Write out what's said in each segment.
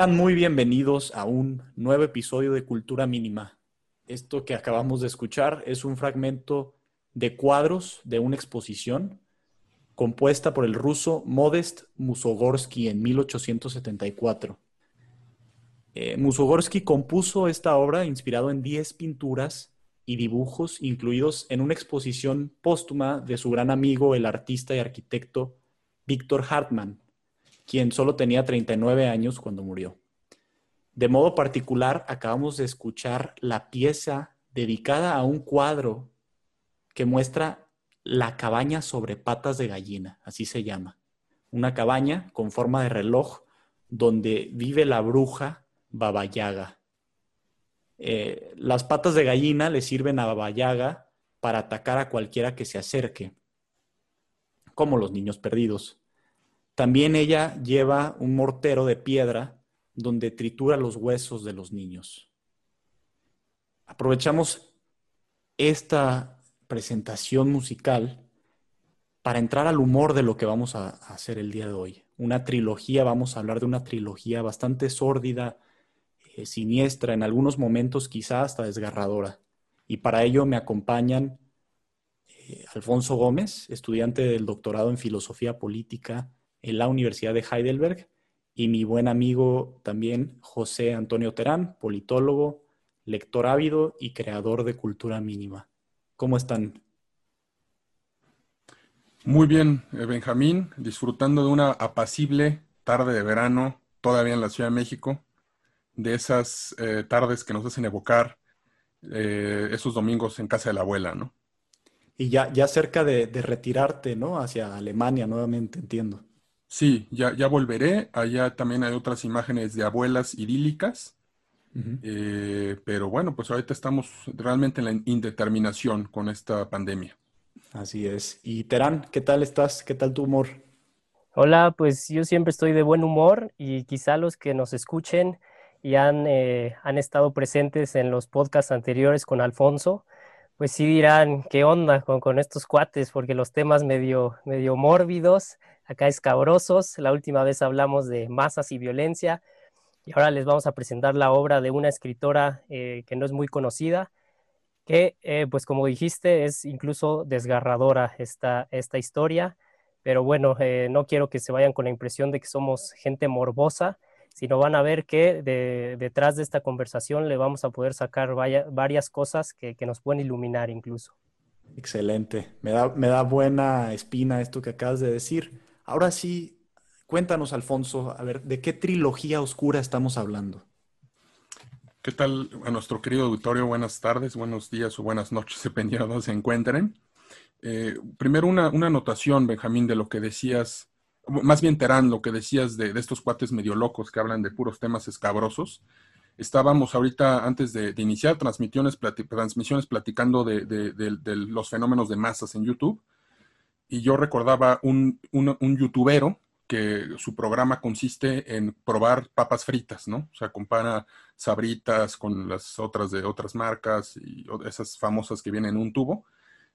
Sean muy bienvenidos a un nuevo episodio de Cultura Mínima. Esto que acabamos de escuchar es un fragmento de cuadros de una exposición compuesta por el ruso Modest Musogorsky en 1874. Eh, Musogorsky compuso esta obra inspirado en 10 pinturas y dibujos incluidos en una exposición póstuma de su gran amigo, el artista y arquitecto Víctor Hartmann, quien solo tenía 39 años cuando murió. De modo particular, acabamos de escuchar la pieza dedicada a un cuadro que muestra la cabaña sobre patas de gallina, así se llama. Una cabaña con forma de reloj donde vive la bruja Baba Yaga. Eh, las patas de gallina le sirven a Baba Yaga para atacar a cualquiera que se acerque, como los niños perdidos. También ella lleva un mortero de piedra donde tritura los huesos de los niños. Aprovechamos esta presentación musical para entrar al humor de lo que vamos a hacer el día de hoy. Una trilogía, vamos a hablar de una trilogía bastante sórdida, eh, siniestra, en algunos momentos quizá hasta desgarradora. Y para ello me acompañan eh, Alfonso Gómez, estudiante del doctorado en Filosofía Política en la Universidad de Heidelberg, y mi buen amigo también José Antonio Terán, politólogo, lector ávido y creador de cultura mínima. ¿Cómo están? Muy bien, eh, Benjamín, disfrutando de una apacible tarde de verano, todavía en la Ciudad de México, de esas eh, tardes que nos hacen evocar eh, esos domingos en casa de la abuela, ¿no? Y ya, ya cerca de, retirarte, ¿no? Hacia Alemania nuevamente, entiendo. Sí, ya, ya volveré. Allá también hay otras imágenes de abuelas idílicas eh, pero bueno, pues ahorita estamos realmente en la indeterminación con esta pandemia. Así es. Y Terán, ¿qué tal estás? ¿Qué tal tu humor? Hola, pues yo siempre estoy de buen humor y quizá los que nos escuchen y han, eh, han estado presentes en los podcasts anteriores con Alfonso, pues sí dirán, ¿qué onda con, con estos cuates? Porque los temas medio, medio mórbidos, acá escabrosos. La última vez hablamos de masas y violencia y ahora les vamos a presentar la obra de una escritora eh, que no es muy conocida, que, eh, pues como dijiste, es incluso desgarradora esta, esta historia. Pero bueno, eh, no quiero que se vayan con la impresión de que somos gente morbosa, sino van a ver que detrás de esta conversación le vamos a poder sacar varias cosas que, que, nos pueden iluminar incluso. Excelente. Me da, me da buena espina esto que acabas de decir. Ahora sí, Cuéntanos, Alfonso, a ver, ¿de qué trilogía oscura estamos hablando? ¿Qué tal a nuestro querido auditorio? Buenas tardes, buenos días o buenas noches, dependiendo de dónde se encuentren. Eh, primero, una, anotación, Benjamín, de lo que decías, más bien Terán, lo que decías de, estos cuates medio locos que hablan de puros temas escabrosos. Estábamos ahorita, antes de, iniciar transmisiones, transmisiones platicando de, los fenómenos de masas en YouTube, y yo recordaba un, un, un youtubero que su programa consiste en probar papas fritas, ¿no? O sea, compara sabritas con las otras de otras marcas y esas famosas que vienen en un tubo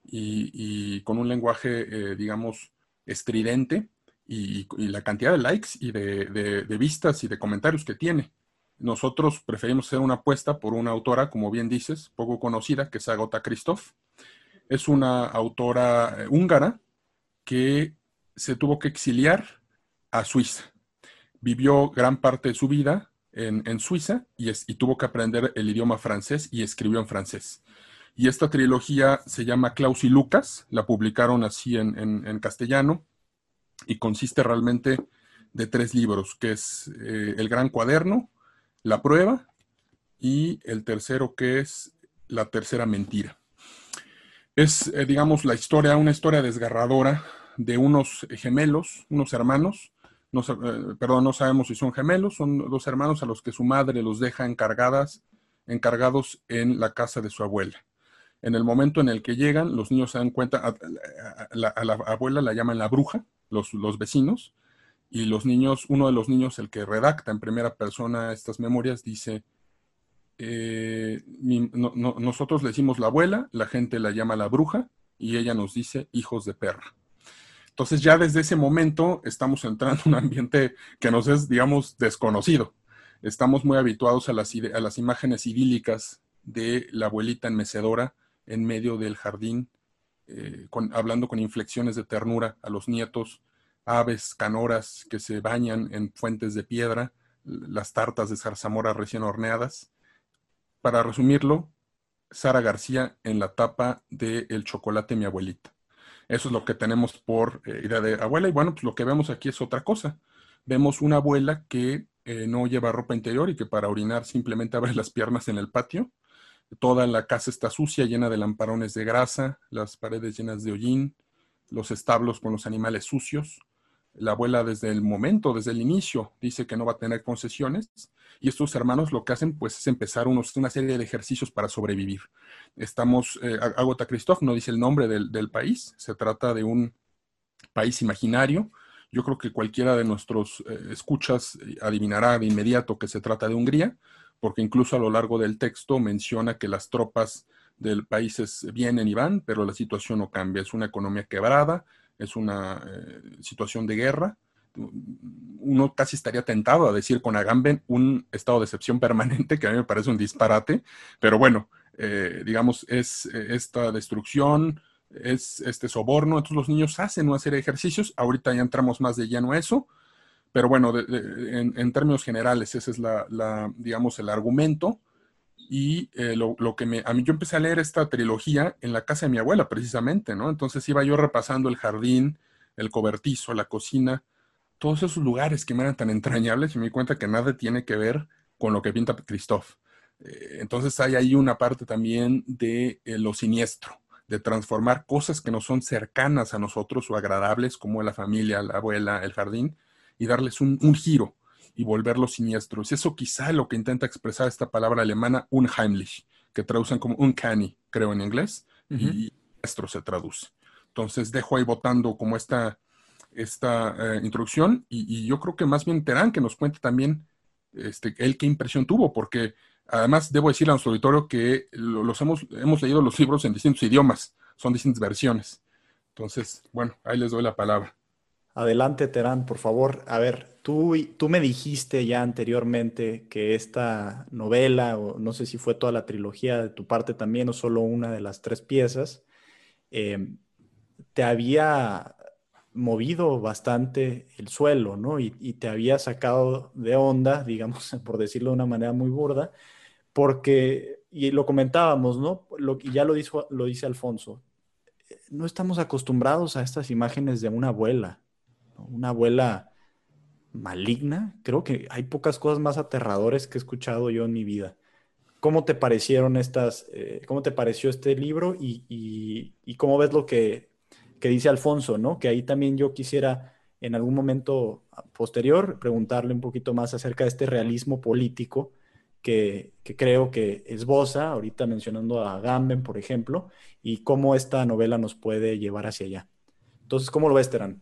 y, con un lenguaje, eh, digamos, estridente y, la cantidad de likes y de, vistas y de comentarios que tiene. Nosotros preferimos hacer una apuesta por una autora, como bien dices, poco conocida, que es Agota Christoph. Es una autora eh, húngara que se tuvo que exiliar a Suiza. Vivió gran parte de su vida en, Suiza y, tuvo que aprender el idioma francés y escribió en francés. Y esta trilogía se llama Klaus y Lucas, la publicaron así en, castellano y consiste realmente de tres libros, que es eh, El Gran Cuaderno, La Prueba y el tercero que es La Tercera Mentira. Es, eh, digamos, la historia, una historia desgarradora de unos gemelos, unos hermanos, no, eh, perdón, no sabemos si son gemelos, son dos hermanos a los que su madre los deja encargadas, encargados en la casa de su abuela. En el momento en el que llegan, los niños se dan cuenta, a, la, abuela la llaman la bruja, los, los vecinos, y los niños, uno de los niños, el que redacta en primera persona estas memorias, dice, eh, nosotros le decimos la abuela, la gente la llama la bruja, y ella nos dice hijos de perra. Entonces ya desde ese momento estamos entrando en un ambiente que nos es, digamos, desconocido. estamos muy habituados a las, a las imágenes idílicas de la abuelita en mecedora en medio del jardín, eh, hablando con inflexiones de ternura a los nietos, aves, canoras que se bañan en fuentes de piedra, las tartas de zarzamora recién horneadas. Para resumirlo, Sara García en la tapa de El chocolate mi abuelita. Eso es lo que tenemos por eh, idea de abuela. Y bueno, pues lo que vemos aquí es otra cosa. Vemos una abuela que eh, no lleva ropa interior y que para orinar simplemente abre las piernas en el patio. Toda la casa está sucia, llena de lamparones de grasa, las paredes llenas de hollín, los establos con los animales sucios. La abuela desde el momento, desde el inicio, dice que no va a tener concesiones y estos hermanos lo que hacen pues es empezar unos, una serie de ejercicios para sobrevivir. Estamos, eh, Agota Christoph no dice el nombre del, país, se trata de un país imaginario. Yo creo que cualquiera de nuestros eh, escuchas eh, adivinará de inmediato que se trata de Hungría, porque incluso a lo largo del texto menciona que las tropas del país vienen y van, pero la situación no cambia. Es una economía quebrada, es una eh, situación de guerra. Uno casi estaría tentado a decir con Agamben un estado de excepción permanente, que a mí me parece un disparate, pero bueno, eh, digamos, es eh, esta destrucción, es este soborno, entonces los niños hacen una serie de ejercicios, ahorita ya entramos más de lleno a eso, pero bueno, en, términos generales, ese es la, digamos, el argumento. Y eh, lo, que me, a mí yo empecé a leer esta trilogía en la casa de mi abuela, precisamente, ¿no? Entonces iba yo repasando el jardín, el cobertizo, la cocina, todos esos lugares que me eran tan entrañables y me di cuenta que nada tiene que ver con lo que pinta Christoph. Eh, entonces hay ahí una parte también de eh, lo siniestro, de transformar cosas que no son cercanas a nosotros o agradables, como la familia, la abuela, el jardín, y darles un, un giro y volverlos siniestros. Eso quizá es lo que intenta expresar esta palabra alemana unheimlich, que traducen como uncanny, creo en inglés, y siniestro se traduce. Entonces dejo ahí votando como esta, esta eh, introducción y, yo creo que más bien Terán que nos cuente también este, él qué impresión tuvo, porque además debo decirle a nuestro auditorio que los hemos, hemos leído los libros en distintos idiomas, son distintas versiones. Entonces, bueno, ahí les doy la palabra. Adelante, Terán, por favor. A ver, tú, tú me dijiste ya anteriormente que esta novela, o no sé si fue toda la trilogía de tu parte también, o solo una de las tres piezas, em, te había movido bastante el suelo, ¿no? Y, te había sacado de onda, digamos, por decirlo de una manera muy burda, porque, y lo comentábamos, ¿no? Y ya lo, dijo, lo dice Alfonso, no estamos acostumbrados a estas imágenes de una abuela, una abuela maligna. Creo que hay pocas cosas más aterradores que he escuchado yo en mi vida. ¿Cómo te parecieron estas, eh, cómo te pareció este libro y, cómo ves lo que, dice Alfonso, ¿no? Que ahí también yo quisiera en algún momento posterior preguntarle un poquito más acerca de este realismo político que, que, creo que esboza, ahorita mencionando a Gamben, por ejemplo, y cómo esta novela nos puede llevar hacia allá. Entonces, ¿cómo lo ves, Terán?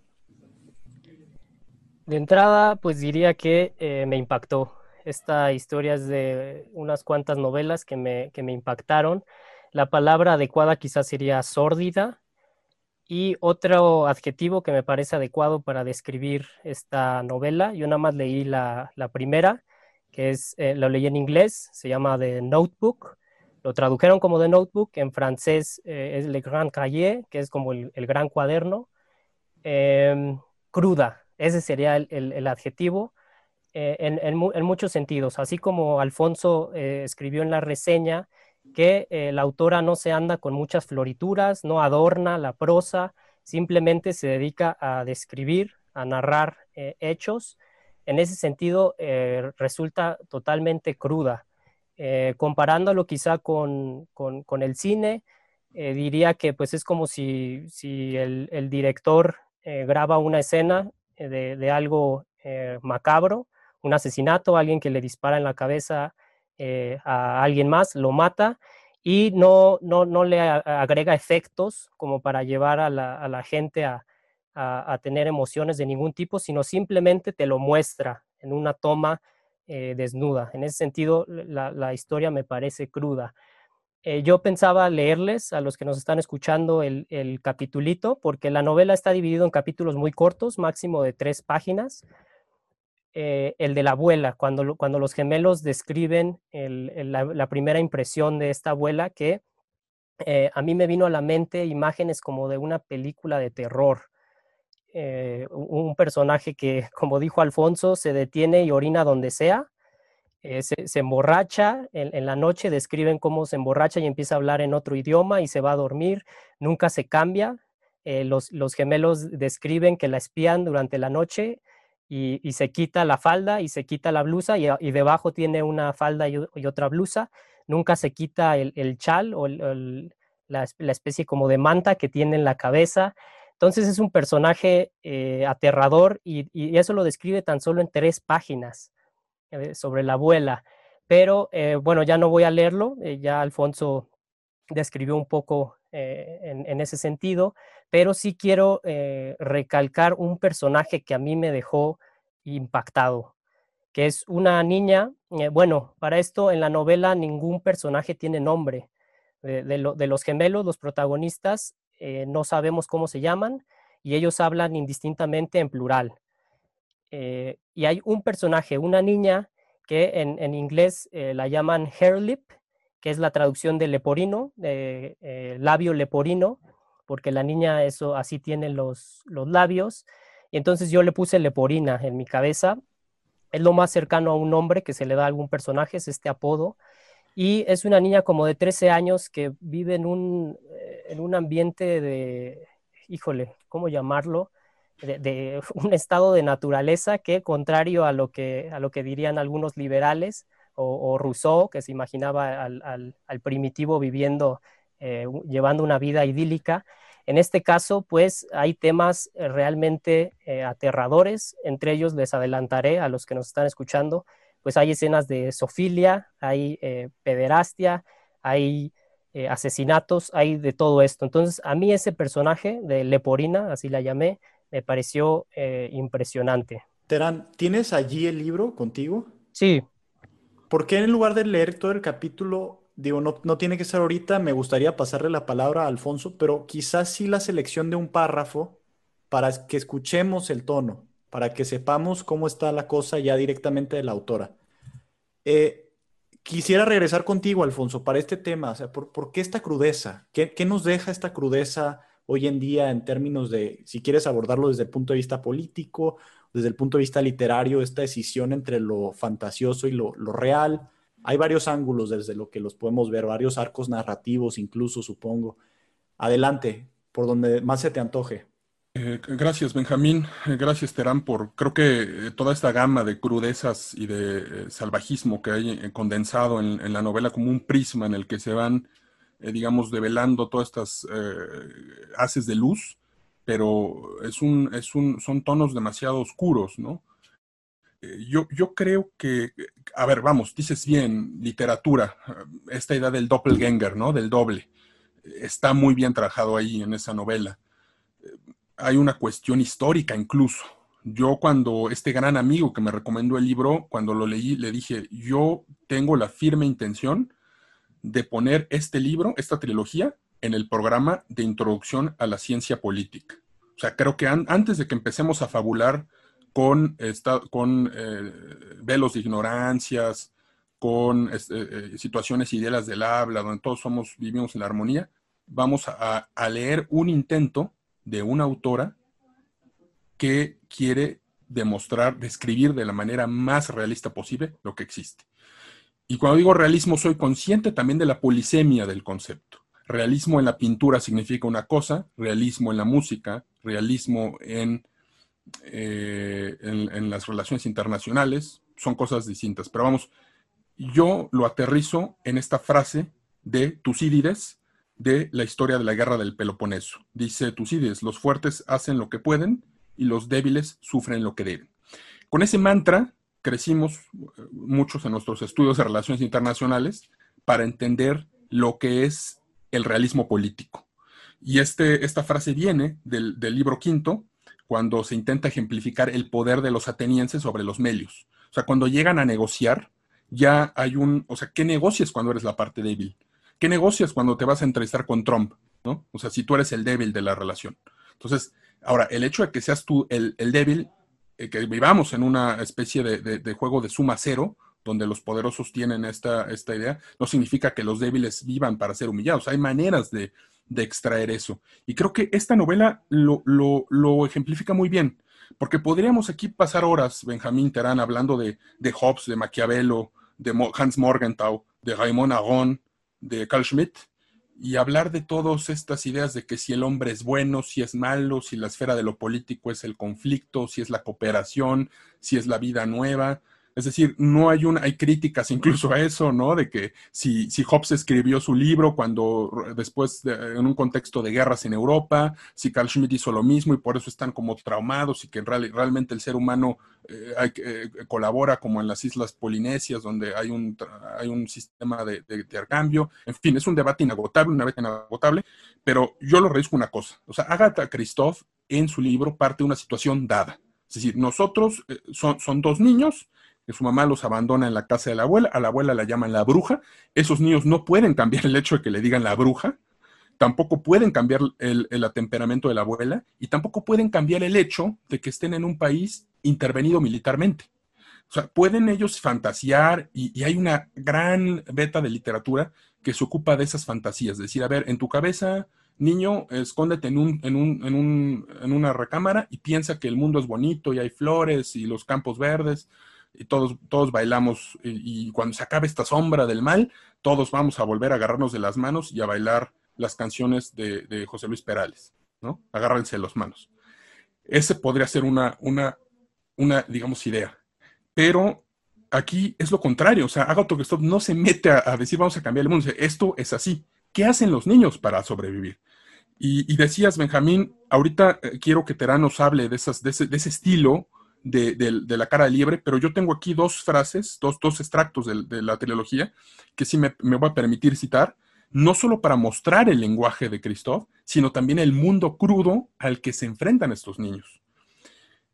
De entrada, pues diría que eh, me impactó. Esta historia es de unas cuantas novelas que me, que me impactaron. La palabra adecuada quizás sería sórdida. Y otro adjetivo que me parece adecuado para describir esta novela, yo nada más leí la, la primera, que es, eh, lo leí en inglés, se llama The Notebook. Lo tradujeron como The Notebook, en francés eh, es Le Grand Cahier, que es como el, el gran cuaderno. Em, cruda, ese sería el, adjetivo eh, en, muchos sentidos. Así como Alfonso eh, escribió en la reseña que eh, la autora no se anda con muchas florituras, no adorna la prosa, simplemente se dedica a describir, a narrar hechos. En ese sentido, resulta totalmente cruda. comparándolo quizá con, el cine, diría que pues es como si, el, el director graba una escena eh, de, algo eh, macabro, un asesinato, alguien que le dispara en la cabeza eh, a alguien más, lo mata y no, no, no le agrega efectos como para llevar a la, gente a, tener emociones de ningún tipo, sino simplemente te lo muestra en una toma desnuda. En ese sentido, la, la historia me parece cruda. Eh, yo pensaba leerles a los que nos están escuchando el, el capitulito, porque la novela está dividida en capítulos muy cortos, máximo de tres páginas. eh, el de la abuela, cuando, cuando los gemelos describen la, primera impresión de esta abuela, que eh, a mí me vino a la mente imágenes como de una película de terror. Un personaje que, como dijo Alfonso, se detiene y orina donde sea, se, emborracha en, la noche, describen cómo se emborracha y empieza a hablar en otro idioma y se va a dormir, nunca se cambia. los, los gemelos describen que la espían durante la noche y, se quita la falda y se quita la blusa y, debajo tiene una falda y, otra blusa. Nunca se quita el, chal o la, especie como de manta que tiene en la cabeza. Entonces es un personaje eh, aterrador y, eso lo describe tan solo en tres páginas eh, sobre la abuela. Pero eh, bueno, ya no voy a leerlo, ya Alfonso describió un poco en, ese sentido, pero sí quiero eh, recalcar un personaje que a mí me dejó impactado, que es una niña, eh, bueno, para esto en la novela ningún personaje tiene nombre. De, los gemelos, los protagonistas, eh, no sabemos cómo se llaman y ellos hablan indistintamente en plural. Y hay un personaje, una niña, que en, en inglés la llaman hair lip, que es la traducción de leporino, de labio leporino, porque la niña eso así tiene los, los labios. Y entonces yo le puse leporina en mi cabeza. Es lo más cercano a un nombre que se le da a algún personaje, es este apodo. Y es una niña como de 13 años que vive en un, eh, en un ambiente de, híjole, ¿cómo llamarlo? De, un estado de naturaleza que, contrario a lo que, a lo que dirían algunos liberales o, Rousseau, que se imaginaba al, al, primitivo viviendo, eh, llevando una vida idílica, en este caso, pues hay temas eh, realmente eh, aterradores, entre ellos les adelantaré a los que nos están escuchando, pues hay escenas de sofilia, hay pederastia, hay asesinatos, hay de todo esto. Entonces, a mí ese personaje de Leporina, así la llamé, me pareció impresionante. Terán, ¿tienes allí el libro contigo? Sí. ¿Por qué en lugar de leer todo el capítulo digo, no, no, tiene que ser ahorita, me gustaría pasarle la palabra a Alfonso, pero quizás sí la selección de un párrafo para que escuchemos el tono, para que sepamos cómo está la cosa ya directamente de la autora. Eh, quisiera regresar contigo, Alfonso, para este tema, o sea, ¿por, qué esta crudeza? ¿Qué, ¿Qué, nos deja esta crudeza hoy en día en términos de, si quieres abordarlo desde el punto de vista político, desde el punto de vista literario, esta decisión entre lo fantasioso y lo, lo real? Hay varios ángulos desde lo que los podemos ver, varios arcos narrativos incluso, supongo. Adelante, por donde más se te antoje. Eh, gracias, Benjamín. Eh, gracias, Terán, por creo que eh, toda esta gama de crudezas y de salvajismo que hay condensado en, la novela como un prisma en el que se van, digamos, develando todas estas haces de luz, pero es un, es un, son tonos demasiado oscuros, ¿no? Eh, yo, yo creo que, a ver, vamos, dices bien, literatura, eh, esta idea del doppelganger, ¿no? Del doble, está muy bien trabajado ahí en esa novela. Eh, hay una cuestión histórica incluso. Yo cuando este gran amigo que me recomendó el libro, cuando lo leí, le dije, yo tengo la firme intención de poner este libro, esta trilogía, en el programa de introducción a la ciencia política. O sea, creo que antes de que empecemos a fabular con, con eh, velos de ignorancias, con este, eh, situaciones ideales del habla, donde todos somos, vivimos en la armonía, vamos a, leer un intento de una autora que quiere demostrar, describir de la manera más realista posible lo que existe. Y cuando digo realismo, soy consciente también de la polisemia del concepto. Realismo en la pintura significa una cosa, realismo en la música, realismo en eh, en, las relaciones internacionales, son cosas distintas. Pero vamos, yo lo aterrizo en esta frase de Tucídides de la historia de la guerra del Peloponeso. Dice Tucídides, los fuertes hacen lo que pueden y los débiles sufren lo que deben. Con ese mantra crecimos eh, muchos en nuestros estudios de relaciones internacionales para entender lo que es el realismo político. Y este, esta frase viene del, del libro quinto, cuando se intenta ejemplificar el poder de los atenienses sobre los melios. O sea, cuando llegan a negociar, ya hay un, o sea, ¿qué negocias cuando eres la parte débil? ¿Qué negocias cuando te vas a entrevistar con Trump? ¿no? O sea, si tú eres el débil de la relación. Entonces, ahora, el hecho de que seas tú el, débil eh, que vivamos en una especie de, juego de suma cero, donde los poderosos tienen esta, idea, no significa que los débiles vivan para ser humillados. Hay maneras de, extraer eso. Y creo que esta novela lo, ejemplifica muy bien, porque podríamos aquí pasar horas, Benjamín Terán, hablando de, de Hobbes, de Maquiavelo, de Hans Morgenthau, de Raymond Aron, de Carl Schmitt, y hablar de todas estas ideas de que si el hombre es bueno, si es malo, si la esfera de lo político es el conflicto, si es la cooperación, si es la vida nueva. Es decir, no hay una, hay críticas incluso a eso, ¿no? De que si, si Hobbes escribió su libro cuando después en un contexto de guerras en Europa, si Carl Schmitt hizo lo mismo y por eso están como traumados y que realmente el ser humano eh, eh, colabora como en las islas polinesias donde hay un, hay un sistema de, intercambio. En fin, es un debate inagotable, una vez inagotable, pero yo lo revisco una cosa. O sea, Agatha Christoph en su libro parte de una situación dada. Es decir, nosotros eh, son, son dos niños que su mamá los abandona en la casa de la abuela, a la abuela la llaman la bruja, esos niños no pueden cambiar el hecho de que le digan la bruja, tampoco pueden cambiar el, temperamento de la abuela y tampoco pueden cambiar el hecho de que estén en un país intervenido militarmente. O sea, pueden ellos fantasear y, hay una gran beta de literatura que se ocupa de esas fantasías, es decir, a ver, en tu cabeza, niño, escóndete en, un, en, un, en, un, en una recámara y piensa que el mundo es bonito y hay flores y los campos verdes y todos, todos bailamos y, cuando se acabe esta sombra del mal, todos vamos a volver a agarrarnos de las manos y a bailar las canciones de, José Luis Perales, ¿no? Agárrense las manos. Ese podría ser una, una, una, digamos, idea. Pero aquí es lo contrario, o sea, Agatha Christoph no se mete a, decir vamos a cambiar el mundo, esto es así. ¿Qué hacen los niños para sobrevivir? Y, decías, Benjamín, ahorita eh, quiero que Terán nos hable de, esas, de, ese, de ese estilo de, la cara de liebre, pero yo tengo aquí dos frases, dos, dos extractos de, la trilogía que sí me, me, voy a permitir citar, no solo para mostrar el lenguaje de Christoph, sino también el mundo crudo al que se enfrentan estos niños.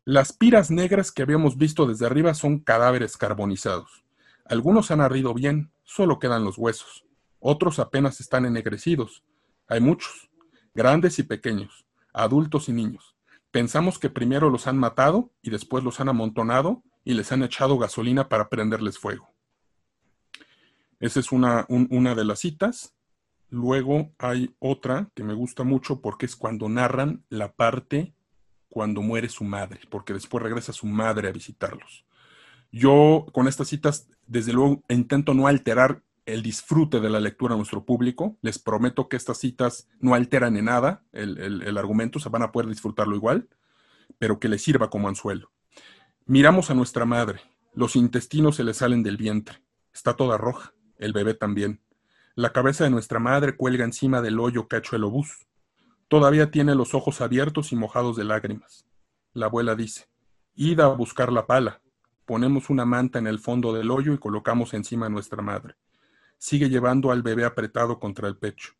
Las piras negras que habíamos visto desde arriba son cadáveres carbonizados. Algunos han ardido bien, solo quedan los huesos. Otros apenas están ennegrecidos. Hay muchos, grandes y pequeños, adultos y niños. Pensamos que primero los han matado y después los han amontonado y les han echado gasolina para prenderles fuego. Esa es una, una de las citas. Luego hay otra que me gusta mucho porque es cuando narran la parte cuando muere su madre, porque después regresa su madre a visitarlos. Yo con estas citas, desde luego, intento no alterar el disfrute de la lectura a nuestro público. Les prometo que estas citas no alteran en nada el, argumento, o sea, van a poder disfrutarlo igual, pero que les sirva como anzuelo. Miramos a nuestra madre, los intestinos se le salen del vientre, está toda roja, el bebé también. La cabeza de nuestra madre cuelga encima del hoyo que ha hecho el obús. Todavía tiene los ojos abiertos y mojados de lágrimas. La abuela dice, id a buscar la pala. Ponemos una manta en el fondo del hoyo y colocamos encima a nuestra madre. Sigue llevando al bebé apretado contra el pecho.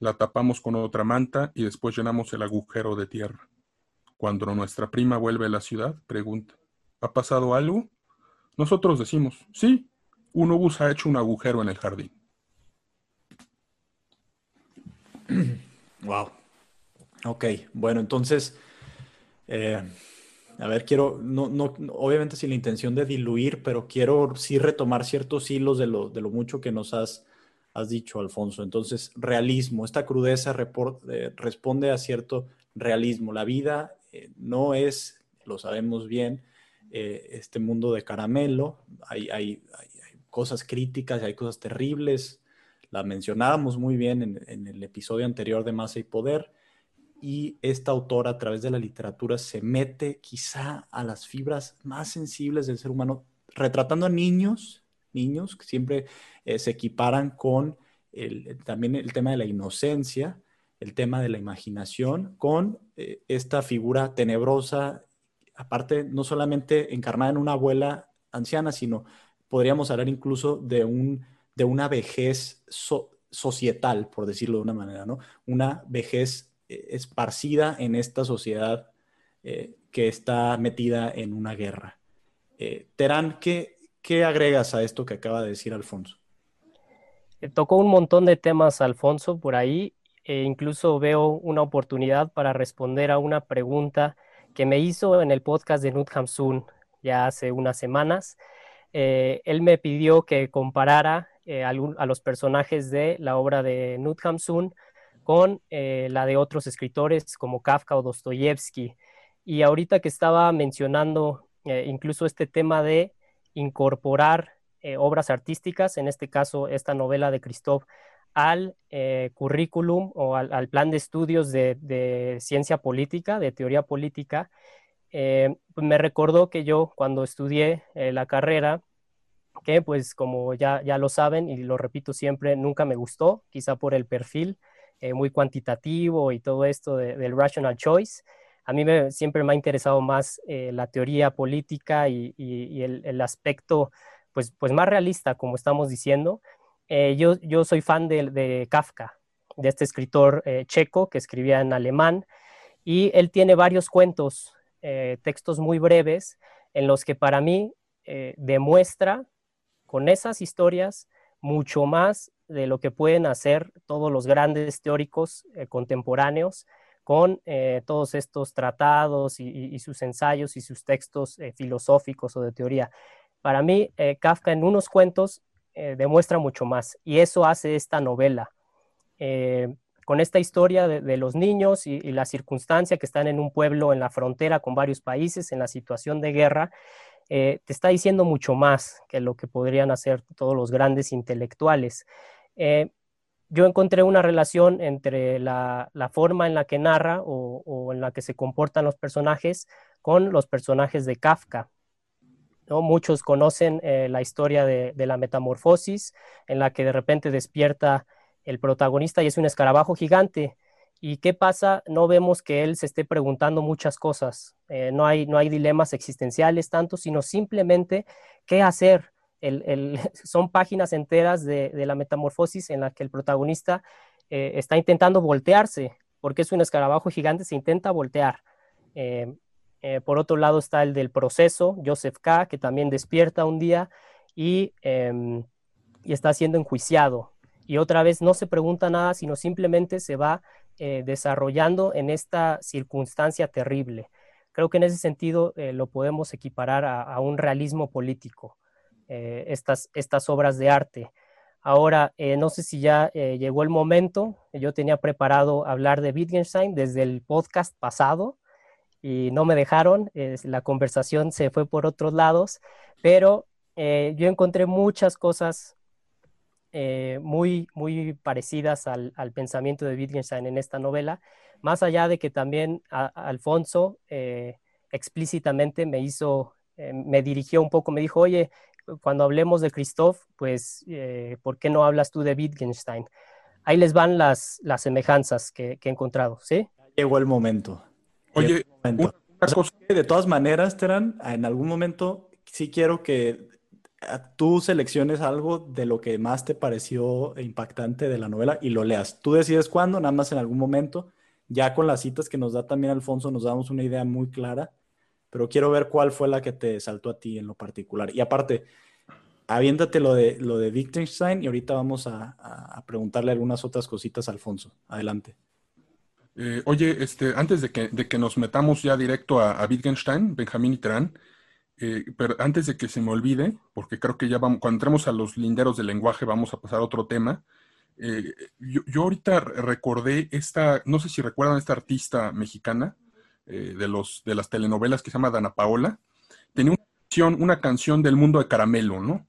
La tapamos con otra manta y después llenamos el agujero de tierra. Cuando nuestra prima vuelve a la ciudad, pregunta, ¿ha pasado algo? Nosotros decimos, sí, un obús ha hecho un agujero en el jardín. Wow. Ok, bueno, entonces, eh, a ver, quiero, no, no, obviamente sin la intención de diluir, pero quiero sí retomar ciertos hilos de lo, de lo mucho que nos has, has dicho, Alfonso. Entonces, realismo, esta crudeza eh, responde a cierto realismo. La vida eh, no es, lo sabemos bien, eh, este mundo de caramelo. Hay, hay, cosas críticas, hay cosas terribles. La mencionábamos muy bien en, en el episodio anterior de Masa y Poder y esta autora a través de la literatura se mete quizá a las fibras más sensibles del ser humano, retratando a niños, niños que siempre eh, se equiparan con el, también el tema de la inocencia, el tema de la imaginación, con eh, esta figura tenebrosa, aparte no solamente encarnada en una abuela anciana, sino podríamos hablar incluso de, un, de una vejez societal, por decirlo de una manera, ¿no? Una vejez esparcida en esta sociedad eh, que está metida en una guerra. Eh, Terán, ¿qué, ¿qué agregas a esto que acaba de decir Alfonso? Tocó un montón de temas, Alfonso, por ahí. E incluso veo una oportunidad para responder a una pregunta que me hizo en el podcast de Nut Hamsun ya hace unas semanas. Eh, él me pidió que comparara eh, a, los personajes de la obra de Nut Hamsun con eh, la de otros escritores como Kafka o Dostoyevsky. Y ahorita que estaba mencionando incluso este tema de incorporar obras artísticas, en este caso esta novela de Christoph, al currículum o al, plan de estudios de, ciencia política, de teoría política, pues me recordó que yo cuando estudié la carrera que pues como ya, ya lo saben y lo repito siempre, nunca me gustó, quizá por el perfil eh, muy cuantitativo y todo esto del rational choice. A mí me, siempre me ha interesado más eh, la teoría política y, el, aspecto pues, pues más realista, como estamos diciendo. Eh, yo, soy fan de, de Kafka, de este escritor checo que escribía en alemán, y él tiene varios cuentos, textos muy breves, en los que para mí demuestra con esas historias mucho más de lo que pueden hacer todos los grandes teóricos eh, contemporáneos con eh, todos estos tratados y, sus ensayos y sus textos eh, filosóficos o de teoría. Para mí, Kafka en unos cuentos demuestra mucho más y eso hace esta novela. con esta historia de, los niños y, la circunstancia que están en un pueblo en la frontera con varios países, en la situación de guerra, te está diciendo mucho más que lo que podrían hacer todos los grandes intelectuales. Eh, yo encontré una relación entre la, forma en la que narra o, en la que se comportan los personajes con los personajes de Kafka. ¿no? Muchos conocen eh, la historia de, la metamorfosis, en la que de repente despierta el protagonista y es un escarabajo gigante ¿Y qué pasa? No vemos que él se esté preguntando muchas cosas. Eh, no, hay, no hay dilemas existenciales tanto, sino simplemente qué hacer. son páginas enteras de, la metamorfosis en la que el protagonista eh, está intentando voltearse, porque es un escarabajo gigante, se intenta voltear. Eh, por otro lado está el del proceso, Joseph K., que también despierta un día y, em, y está siendo enjuiciado. Y otra vez no se pregunta nada, sino simplemente se va eh, desarrollando en esta circunstancia terrible. Creo que en ese sentido eh, lo podemos equiparar a, un realismo político, eh, estas, estas obras de arte. Ahora, no sé si ya llegó el momento, yo tenía preparado hablar de Wittgenstein desde el podcast pasado y no me dejaron, la conversación se fue por otros lados, pero yo encontré muchas cosas eh, muy, muy parecidas al, pensamiento de Wittgenstein en esta novela, más allá de que también Alfonso eh, explícitamente me hizo, eh, me dirigió un poco, me dijo, oye, cuando hablemos de Christoph, pues, ¿por qué no hablas tú de Wittgenstein? Ahí les van las, las semejanzas que, he encontrado, ¿sí? Llegó el momento. Oye, de todas maneras, Terán, en algún momento sí quiero que tú selecciones algo de lo que más te pareció impactante de la novela y lo leas. Tú decides cuándo, nada más en algún momento. Ya con las citas que nos da también Alfonso nos damos una idea muy clara, pero quiero ver cuál fue la que te saltó a ti en lo particular. Y aparte, aviéntate lo de, lo de Wittgenstein y ahorita vamos a, preguntarle algunas otras cositas a Alfonso. Adelante. Eh, oye, este, antes de que, de que, nos metamos ya directo a, a Wittgenstein, Benjamín y Terán, eh, pero antes de que se me olvide, porque creo que ya vamos, cuando entremos a los linderos del lenguaje vamos a pasar a otro tema. Eh, yo, ahorita recordé esta, no sé si recuerdan esta artista mexicana eh, de, los, de las telenovelas que se llama Dana Paola. Tenía una canción, una canción del mundo de caramelo, ¿no?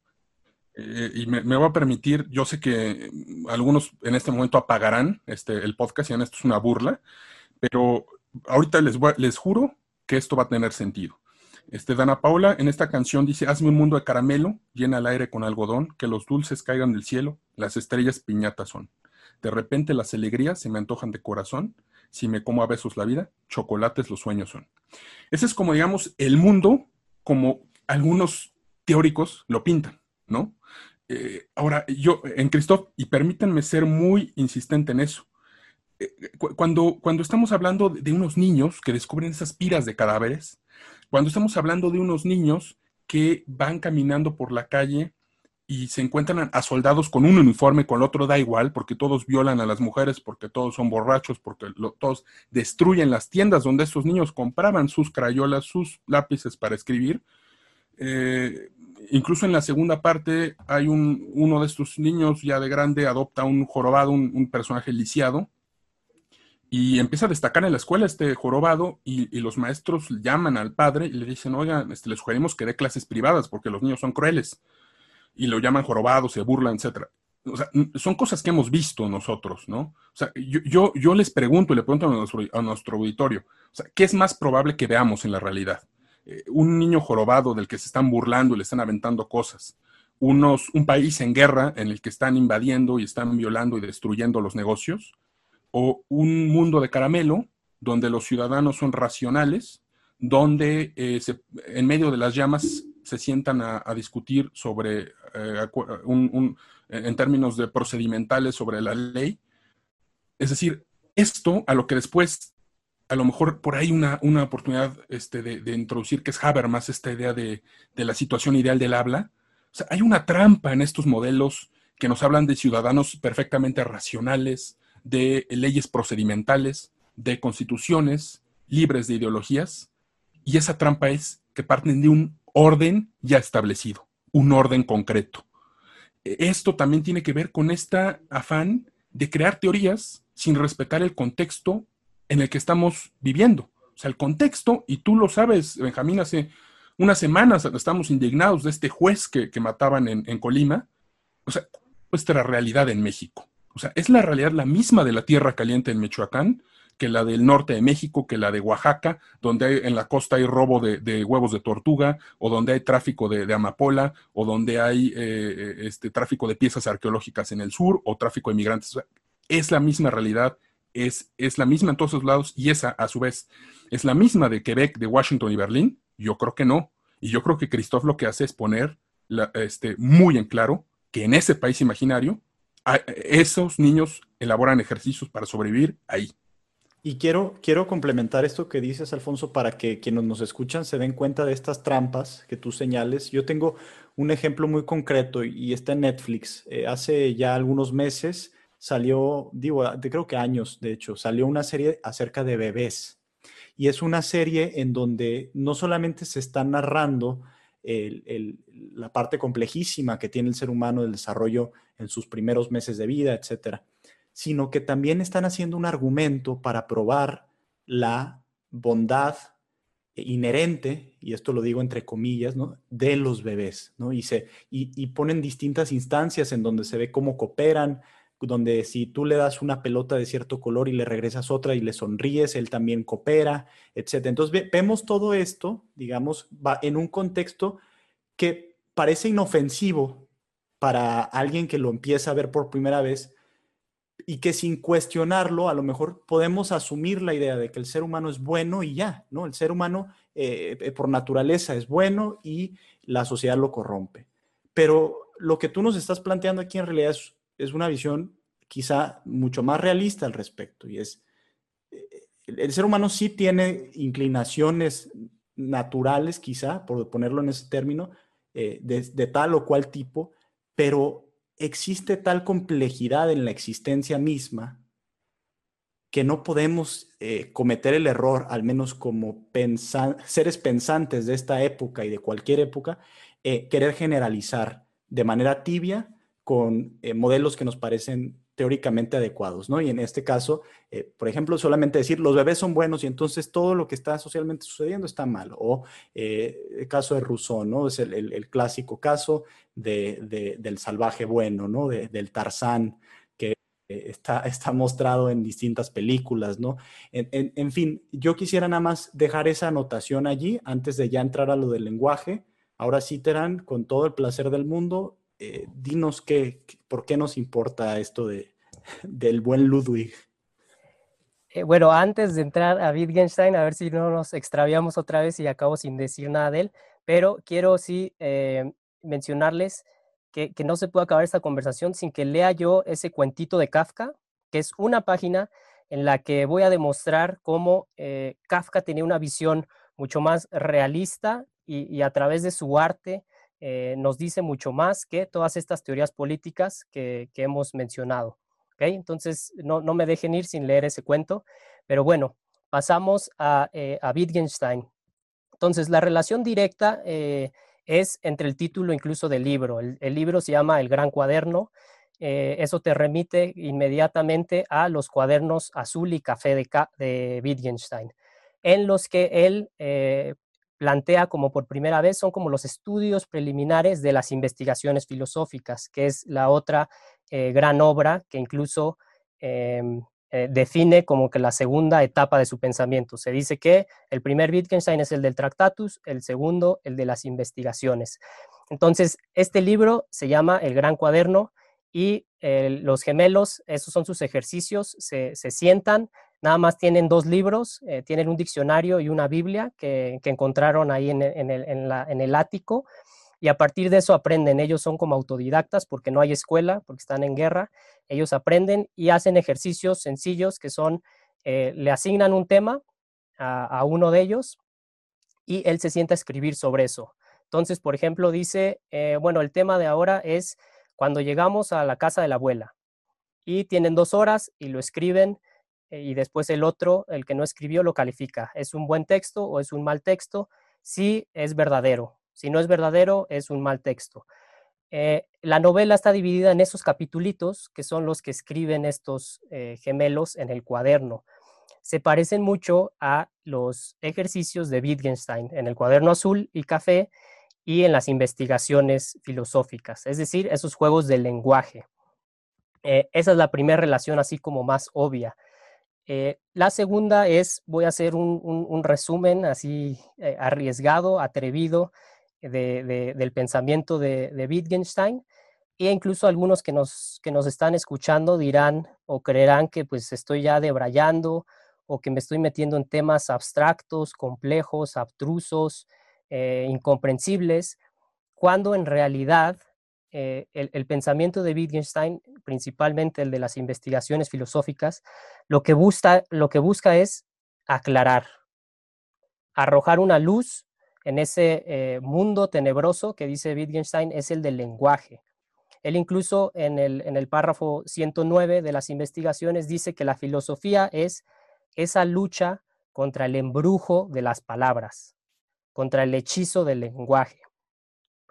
y me, me, va a permitir, yo sé que algunos en este momento apagarán este, el podcast y dirán esto es una burla, pero ahorita les, les juro que esto va a tener sentido. Este, Dana Paula en esta canción dice, hazme un mundo de caramelo, llena el aire con algodón, que los dulces caigan del cielo, las estrellas piñatas son. De repente las alegrías se me antojan de corazón, si me como a besos la vida, chocolates los sueños son. Ese es como, digamos, el mundo como algunos teóricos lo pintan, ¿no? Eh, ahora, yo en Christoph, y permítanme ser muy insistente en eso, eh, cuando, cuando estamos hablando de unos niños que descubren esas piras de cadáveres, cuando estamos hablando de unos niños que van caminando por la calle y se encuentran a soldados con un uniforme, con el otro da igual, porque todos violan a las mujeres, porque todos son borrachos, porque todos destruyen las tiendas donde estos niños compraban sus crayolas, sus lápices para escribir. Eh, incluso en la segunda parte hay un, uno de estos niños ya de grande adopta un jorobado, un, personaje lisiado, y empieza a destacar en la escuela este jorobado y, los maestros llaman al padre y le dicen, oiga, este, le sugerimos que dé clases privadas porque los niños son crueles y lo llaman jorobado, se burlan, etcétera. Son cosas que hemos visto nosotros, ¿no? O sea, yo, yo, les pregunto y le pregunto a nuestro, a nuestro auditorio, ¿qué es más probable que veamos en la realidad? Eh, un niño jorobado del que se están burlando y le están aventando cosas, unos, un país en guerra en el que están invadiendo y están violando y destruyendo los negocios, o un mundo de caramelo donde los ciudadanos son racionales, donde eh, en medio de las llamas se sientan a, discutir sobre, eh, un, en términos de procedimentales sobre la ley. Es decir, esto a lo que después, a lo mejor por ahí una, una oportunidad este, de, introducir, que es Habermas, esta idea de, de la situación ideal del habla. Hay una trampa en estos modelos que nos hablan de ciudadanos perfectamente racionales, de leyes procedimentales, de constituciones libres de ideologías, y esa trampa es que parten de un orden ya establecido, un orden concreto. E, esto también tiene que ver con este afán de crear teorías sin respetar el contexto en el que estamos viviendo. O sea, el contexto, y tú lo sabes, Benjamín, hace unas semanas estamos indignados de este juez que, mataban en, en, Colima. O sea, nuestra realidad en México. O sea, es la realidad la misma de la tierra caliente en Michoacán, que la del norte de México, que la de Oaxaca, donde en la costa hay robo de, huevos de tortuga, o donde hay tráfico de, amapola, o donde hay eh, este, tráfico de piezas arqueológicas en el sur, o tráfico de migrantes. es la misma realidad, es, es la misma en todos los lados, y esa, a su vez, es la misma de Quebec, de Washington y Berlín. Yo creo que no. Y yo creo que Christophe lo que hace es poner este, muy en claro que en ese país imaginario, esos niños elaboran ejercicios para sobrevivir ahí. Y quiero, quiero complementar esto que dices, Alfonso, para que quienes nos escuchan se den cuenta de estas trampas que tú señales. Yo tengo un ejemplo muy concreto y está en Netflix. Eh, hace ya algunos meses salió, digo, creo que años, de hecho, salió una serie acerca de bebés. Y es una serie en donde no solamente se está narrando la parte complejísima que tiene el ser humano del desarrollo en sus primeros meses de vida, etcétera, sino que también están haciendo un argumento para probar la bondad inherente, y esto lo digo entre comillas, ¿no? de los bebés, ¿no? Y, se, y, ponen distintas instancias en donde se ve cómo cooperan, donde si tú le das una pelota de cierto color y le regresas otra y le sonríes, él también coopera, etc. Entonces vemos todo esto, digamos, va en un contexto que parece inofensivo para alguien que lo empieza a ver por primera vez, y que sin cuestionarlo, a lo mejor podemos asumir la idea de que el ser humano es bueno y ya, ¿no? El ser humano eh, eh, por naturaleza es bueno y la sociedad lo corrompe. Pero lo que tú nos estás planteando aquí en realidad es, una visión quizá mucho más realista al respecto y es, eh, el ser humano sí tiene inclinaciones naturales, quizá, por ponerlo en ese término, de tal o cual tipo, pero existe tal complejidad en la existencia misma que no podemos eh, cometer el error, al menos como seres pensantes de esta época y de cualquier época, eh, querer generalizar de manera tibia con eh, modelos que nos parecen teóricamente adecuados, ¿no? Y en este caso, eh, por ejemplo, solamente decir los bebés son buenos y entonces todo lo que está socialmente sucediendo está mal. O eh, el caso de Rousseau, ¿no? Es el, clásico caso del salvaje bueno, ¿no? del Tarzán que está, está mostrado en distintas películas, ¿no? En, fin, yo quisiera nada más dejar esa anotación allí antes de ya entrar a lo del lenguaje. Ahora sí, Terán, con todo el placer del mundo, eh, dinos qué, por qué nos importa esto de, del buen Ludwig. Eh, bueno, antes de entrar a Wittgenstein, a ver si no nos extraviamos otra vez y acabo sin decir nada de él, pero quiero sí eh, mencionarles que, que, no se puede acabar esta conversación sin que lea yo ese cuentito de Kafka, que es una página en la que voy a demostrar cómo Kafka tenía una visión mucho más realista y, y a través de su arte eh, nos dice mucho más que todas estas teorías políticas que, hemos mencionado. ¿okay? Entonces, no, me dejen ir sin leer ese cuento, pero bueno, pasamos a, eh, a Wittgenstein. Entonces, la relación directa eh, es entre el título incluso del libro. El, libro se llama El Gran Cuaderno. eso te remite inmediatamente a los cuadernos azul y café de, de Wittgenstein, en los que él plantea como por primera vez son como los estudios preliminares de las investigaciones filosóficas, que es la otra eh, gran obra que incluso em, eh, define como que la segunda etapa de su pensamiento. Se dice que el primer Wittgenstein es el del Tractatus, el segundo el de las investigaciones. Entonces, este libro se llama El Gran Cuaderno y los gemelos, esos son sus ejercicios, se, se sientan, Nada más tienen dos libros, eh, tienen un diccionario y una Biblia que, encontraron ahí en, el, ático y a partir de eso aprenden. Ellos son como autodidactas porque no hay escuela, porque están en guerra. Ellos aprenden y hacen ejercicios sencillos que son, eh, le asignan un tema a, uno de ellos y él se sienta a escribir sobre eso. Entonces, por ejemplo, dice, eh, bueno, el tema de ahora es cuando llegamos a la casa de la abuela y tienen dos horas y lo escriben y después el otro, el que no escribió, lo califica. ¿Es un buen texto o es un mal texto? Si es verdadero. Si no es verdadero, es un mal texto. Eh, la novela está dividida en esos capitulitos, que son los que escriben estos eh, gemelos en el cuaderno. Se parecen mucho a los ejercicios de Wittgenstein en el cuaderno azul y café y en las investigaciones filosóficas, es decir, esos juegos del lenguaje. esa es la primera relación así como más obvia. Eh, la segunda es, voy a hacer un, resumen así eh, arriesgado, atrevido del pensamiento de, Wittgenstein. E incluso algunos que nos, que nos están escuchando dirán o creerán que pues estoy ya debrayando o que me estoy metiendo en temas abstractos, complejos, abstrusos, eh, incomprensibles, cuando en realidad eh, el, pensamiento de Wittgenstein, principalmente el de las investigaciones filosóficas, lo que busca, lo que busca es aclarar, arrojar una luz en ese eh, mundo tenebroso que dice Wittgenstein es el del lenguaje. Él incluso en el, en el párrafo 109 de las investigaciones dice que la filosofía es esa lucha contra el embrujo de las palabras, contra el hechizo del lenguaje.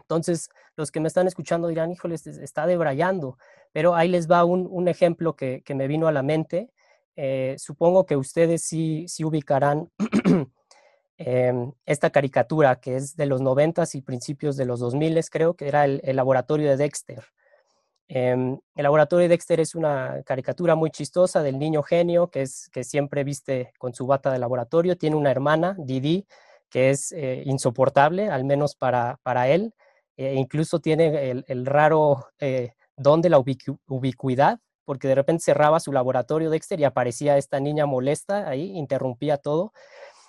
Entonces, los que me están escuchando dirán, híjole, está debrayando, pero ahí les va un, ejemplo que, me vino a la mente. Eh, supongo que ustedes sí, sí ubicarán em, esta caricatura que es de los noventas y principios de los 2000, creo que era el, laboratorio de Dexter. Em, el laboratorio de Dexter es una caricatura muy chistosa del niño genio que, es, que siempre viste con su bata de laboratorio. Tiene una hermana, Didi, que es eh, insoportable, al menos para, para él. E incluso tiene el, raro eh, don de la ubicuidad, porque de repente cerraba su laboratorio Dexter y aparecía esta niña molesta ahí, interrumpía todo.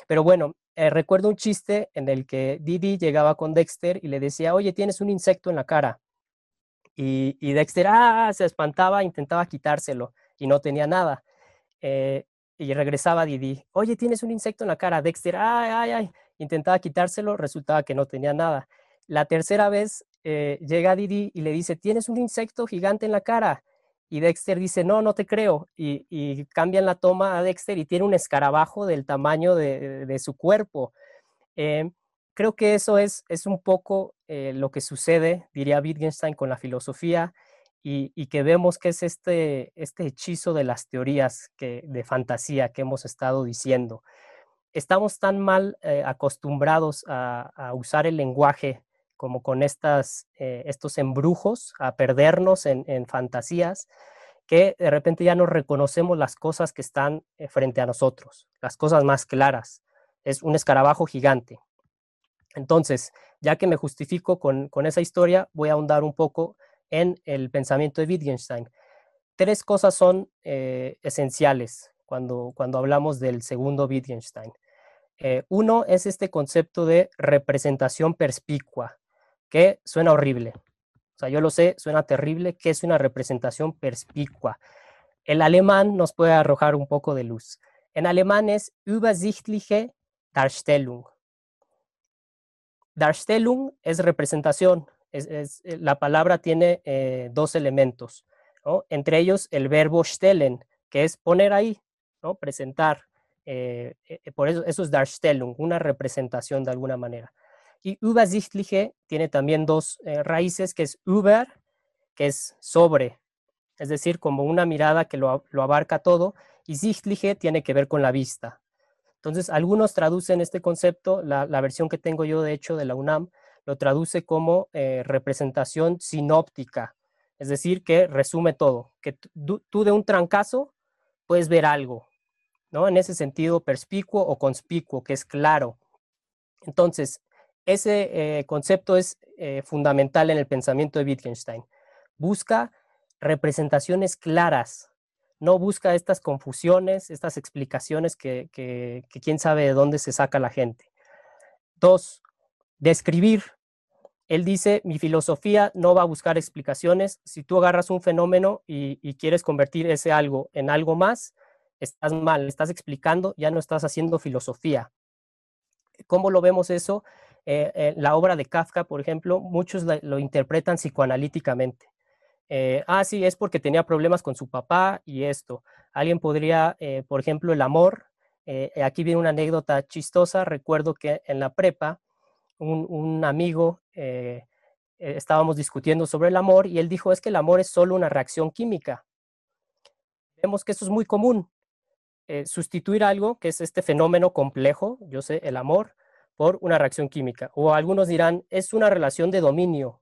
Pero bueno, eh, recuerdo un chiste en el que Didi llegaba con Dexter y le decía, oye, tienes un insecto en la cara. Y, Dexter, ah, se espantaba, intentaba quitárselo y no tenía nada. Eh, y regresaba Didi, oye, tienes un insecto en la cara. Dexter, ay, ay, ay, intentaba quitárselo, resultaba que no tenía nada. La tercera vez eh, llega Didi y le dice, tienes un insecto gigante en la cara. Y Dexter dice, no, no te creo. Y, cambian la toma a Dexter y tiene un escarabajo del tamaño de, su cuerpo. Eh, creo que eso es, es un poco eh, lo que sucede, diría Wittgenstein, con la filosofía y, que vemos que es este, este hechizo de las teorías que, de fantasía que hemos estado diciendo. Estamos tan mal acostumbrados a usar el lenguaje como con estas, eh, estos embrujos, a perdernos en, fantasías, que de repente ya no reconocemos las cosas que están eh, frente a nosotros, las cosas más claras. Es un escarabajo gigante. Entonces, ya que me justifico con, esa historia, voy a ahondar un poco en el pensamiento de Wittgenstein. Tres cosas son eh, esenciales cuando, cuando hablamos del segundo Wittgenstein. uno es este concepto de representación perspicua que suena horrible. O sea, yo lo sé, suena terrible, que es una representación perspicua. El alemán nos puede arrojar un poco de luz. En alemán es übersichtliche Darstellung. Darstellung es representación. Es, eh, la palabra tiene eh, dos elementos, entre ellos el verbo stellen, que es poner ahí, presentar. Eh, por eso, eso es Darstellung, una representación de alguna manera. Y Übersichtliche tiene también dos raíces, que es über, que es sobre, es decir, como una mirada que lo, lo abarca todo, y Sichtliche tiene que ver con la vista. Entonces, algunos traducen este concepto, la, versión que tengo yo de hecho de la UNAM, lo traduce como eh, representación sinóptica, es decir, que resume todo, que tú de un trancazo puedes ver algo, ¿no? En ese sentido, perspicuo o conspicuo, que es claro. Entonces, ese eh, concepto es eh, fundamental en el pensamiento de Wittgenstein. Busca representaciones claras, no busca estas confusiones, estas explicaciones que, quién sabe de dónde se saca la gente. Dos, describir. Él dice, mi filosofía no va a buscar explicaciones. Si tú agarras un fenómeno y, quieres convertir ese algo en algo más, estás mal, estás explicando, ya no estás haciendo filosofía. ¿Cómo lo vemos eso? Eh, la obra de Kafka, por ejemplo, muchos lo interpretan psicoanalíticamente. Eh, ah, sí, es porque tenía problemas con su papá y esto. Alguien podría, eh, por ejemplo, el amor. Eh, aquí viene una anécdota chistosa. Recuerdo que en la prepa, un, amigo, estábamos discutiendo sobre el amor y él dijo, es que el amor es solo una reacción química. Vemos que eso es muy común. sustituir algo, que es este fenómeno complejo, yo sé, el amor, por una reacción química. O algunos dirán, es una relación de dominio,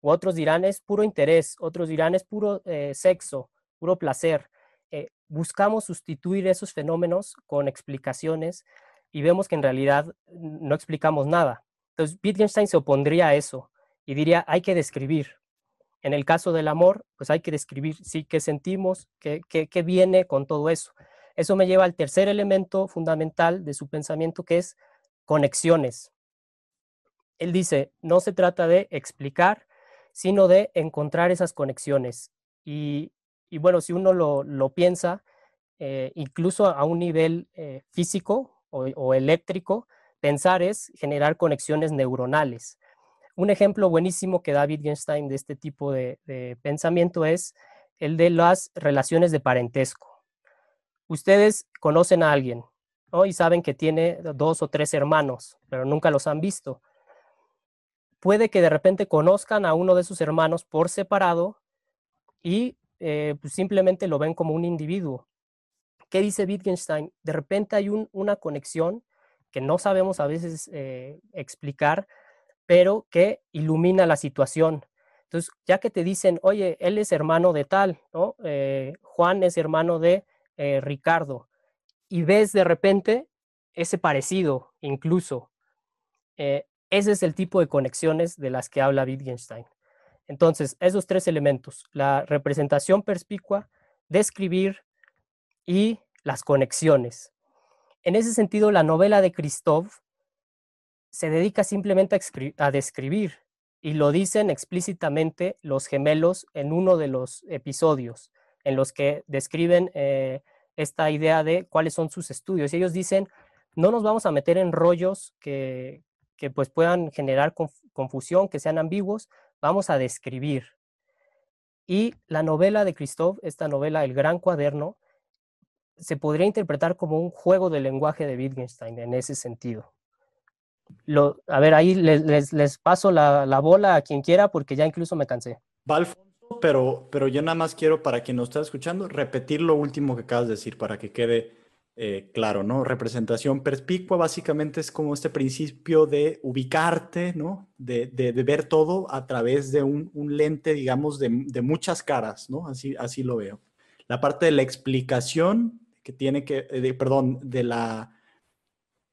otros dirán es puro interés, otros dirán es puro eh, sexo, puro placer. Eh, buscamos sustituir esos fenómenos con explicaciones y vemos que en realidad no explicamos nada. Entonces, Wittgenstein se opondría a eso y diría, hay que describir. En el caso del amor, pues hay que describir, sí, qué sentimos, qué, qué viene con todo eso. Eso me lleva al tercer elemento fundamental de su pensamiento, que es conexiones. Él dice, no se trata de explicar, sino de encontrar esas conexiones. Y, bueno, si uno lo, piensa, eh, incluso a un nivel eh, físico o, eléctrico, pensar es generar conexiones neuronales. Un ejemplo buenísimo que da Wittgenstein de este tipo de, pensamiento es el de las relaciones de parentesco. Ustedes conocen a alguien y saben que tiene dos o tres hermanos, pero nunca los han visto puede que de repente conozcan a uno de sus hermanos por separado y eh, pues, simplemente lo ven como un individuo. ¿Qué dice Wittgenstein? De repente hay una conexión que no sabemos a veces eh, explicar, pero que ilumina la situación. Entonces, ya que te dicen, oye, él es hermano de tal, ¿no? Eh, Juan es hermano de Ricardo, y ves de repente ese parecido incluso, ese es el tipo de conexiones de las que habla Wittgenstein. Entonces, esos tres elementos, la representación perspicua, describir y las conexiones. En ese sentido, la novela de Christoph se dedica simplemente a, describir y lo dicen explícitamente los gemelos en uno de los episodios en los que describen eh, esta idea de cuáles son sus estudios. ellos dicen, no nos vamos a meter en rollos que, que pues puedan generar confusión, que sean ambiguos, vamos a describir. Y la novela de Christoph, esta novela El Gran Cuaderno, se podría interpretar como un juego de lenguaje de Wittgenstein en ese sentido. Lo, a ver, ahí les, les, paso la, la, bola a quien quiera porque ya incluso me cansé. Alfonso, pero, pero yo nada más quiero, para quien nos está escuchando, repetir lo último que acabas de decir para que quede eh, claro, ¿no? Representación perspicua básicamente es como este principio de ubicarte, ¿no? De, ver todo a través de un, lente, digamos, de, muchas caras, ¿no? Así, así lo veo. La parte de la explicación que tiene que, eh, perdón, de la...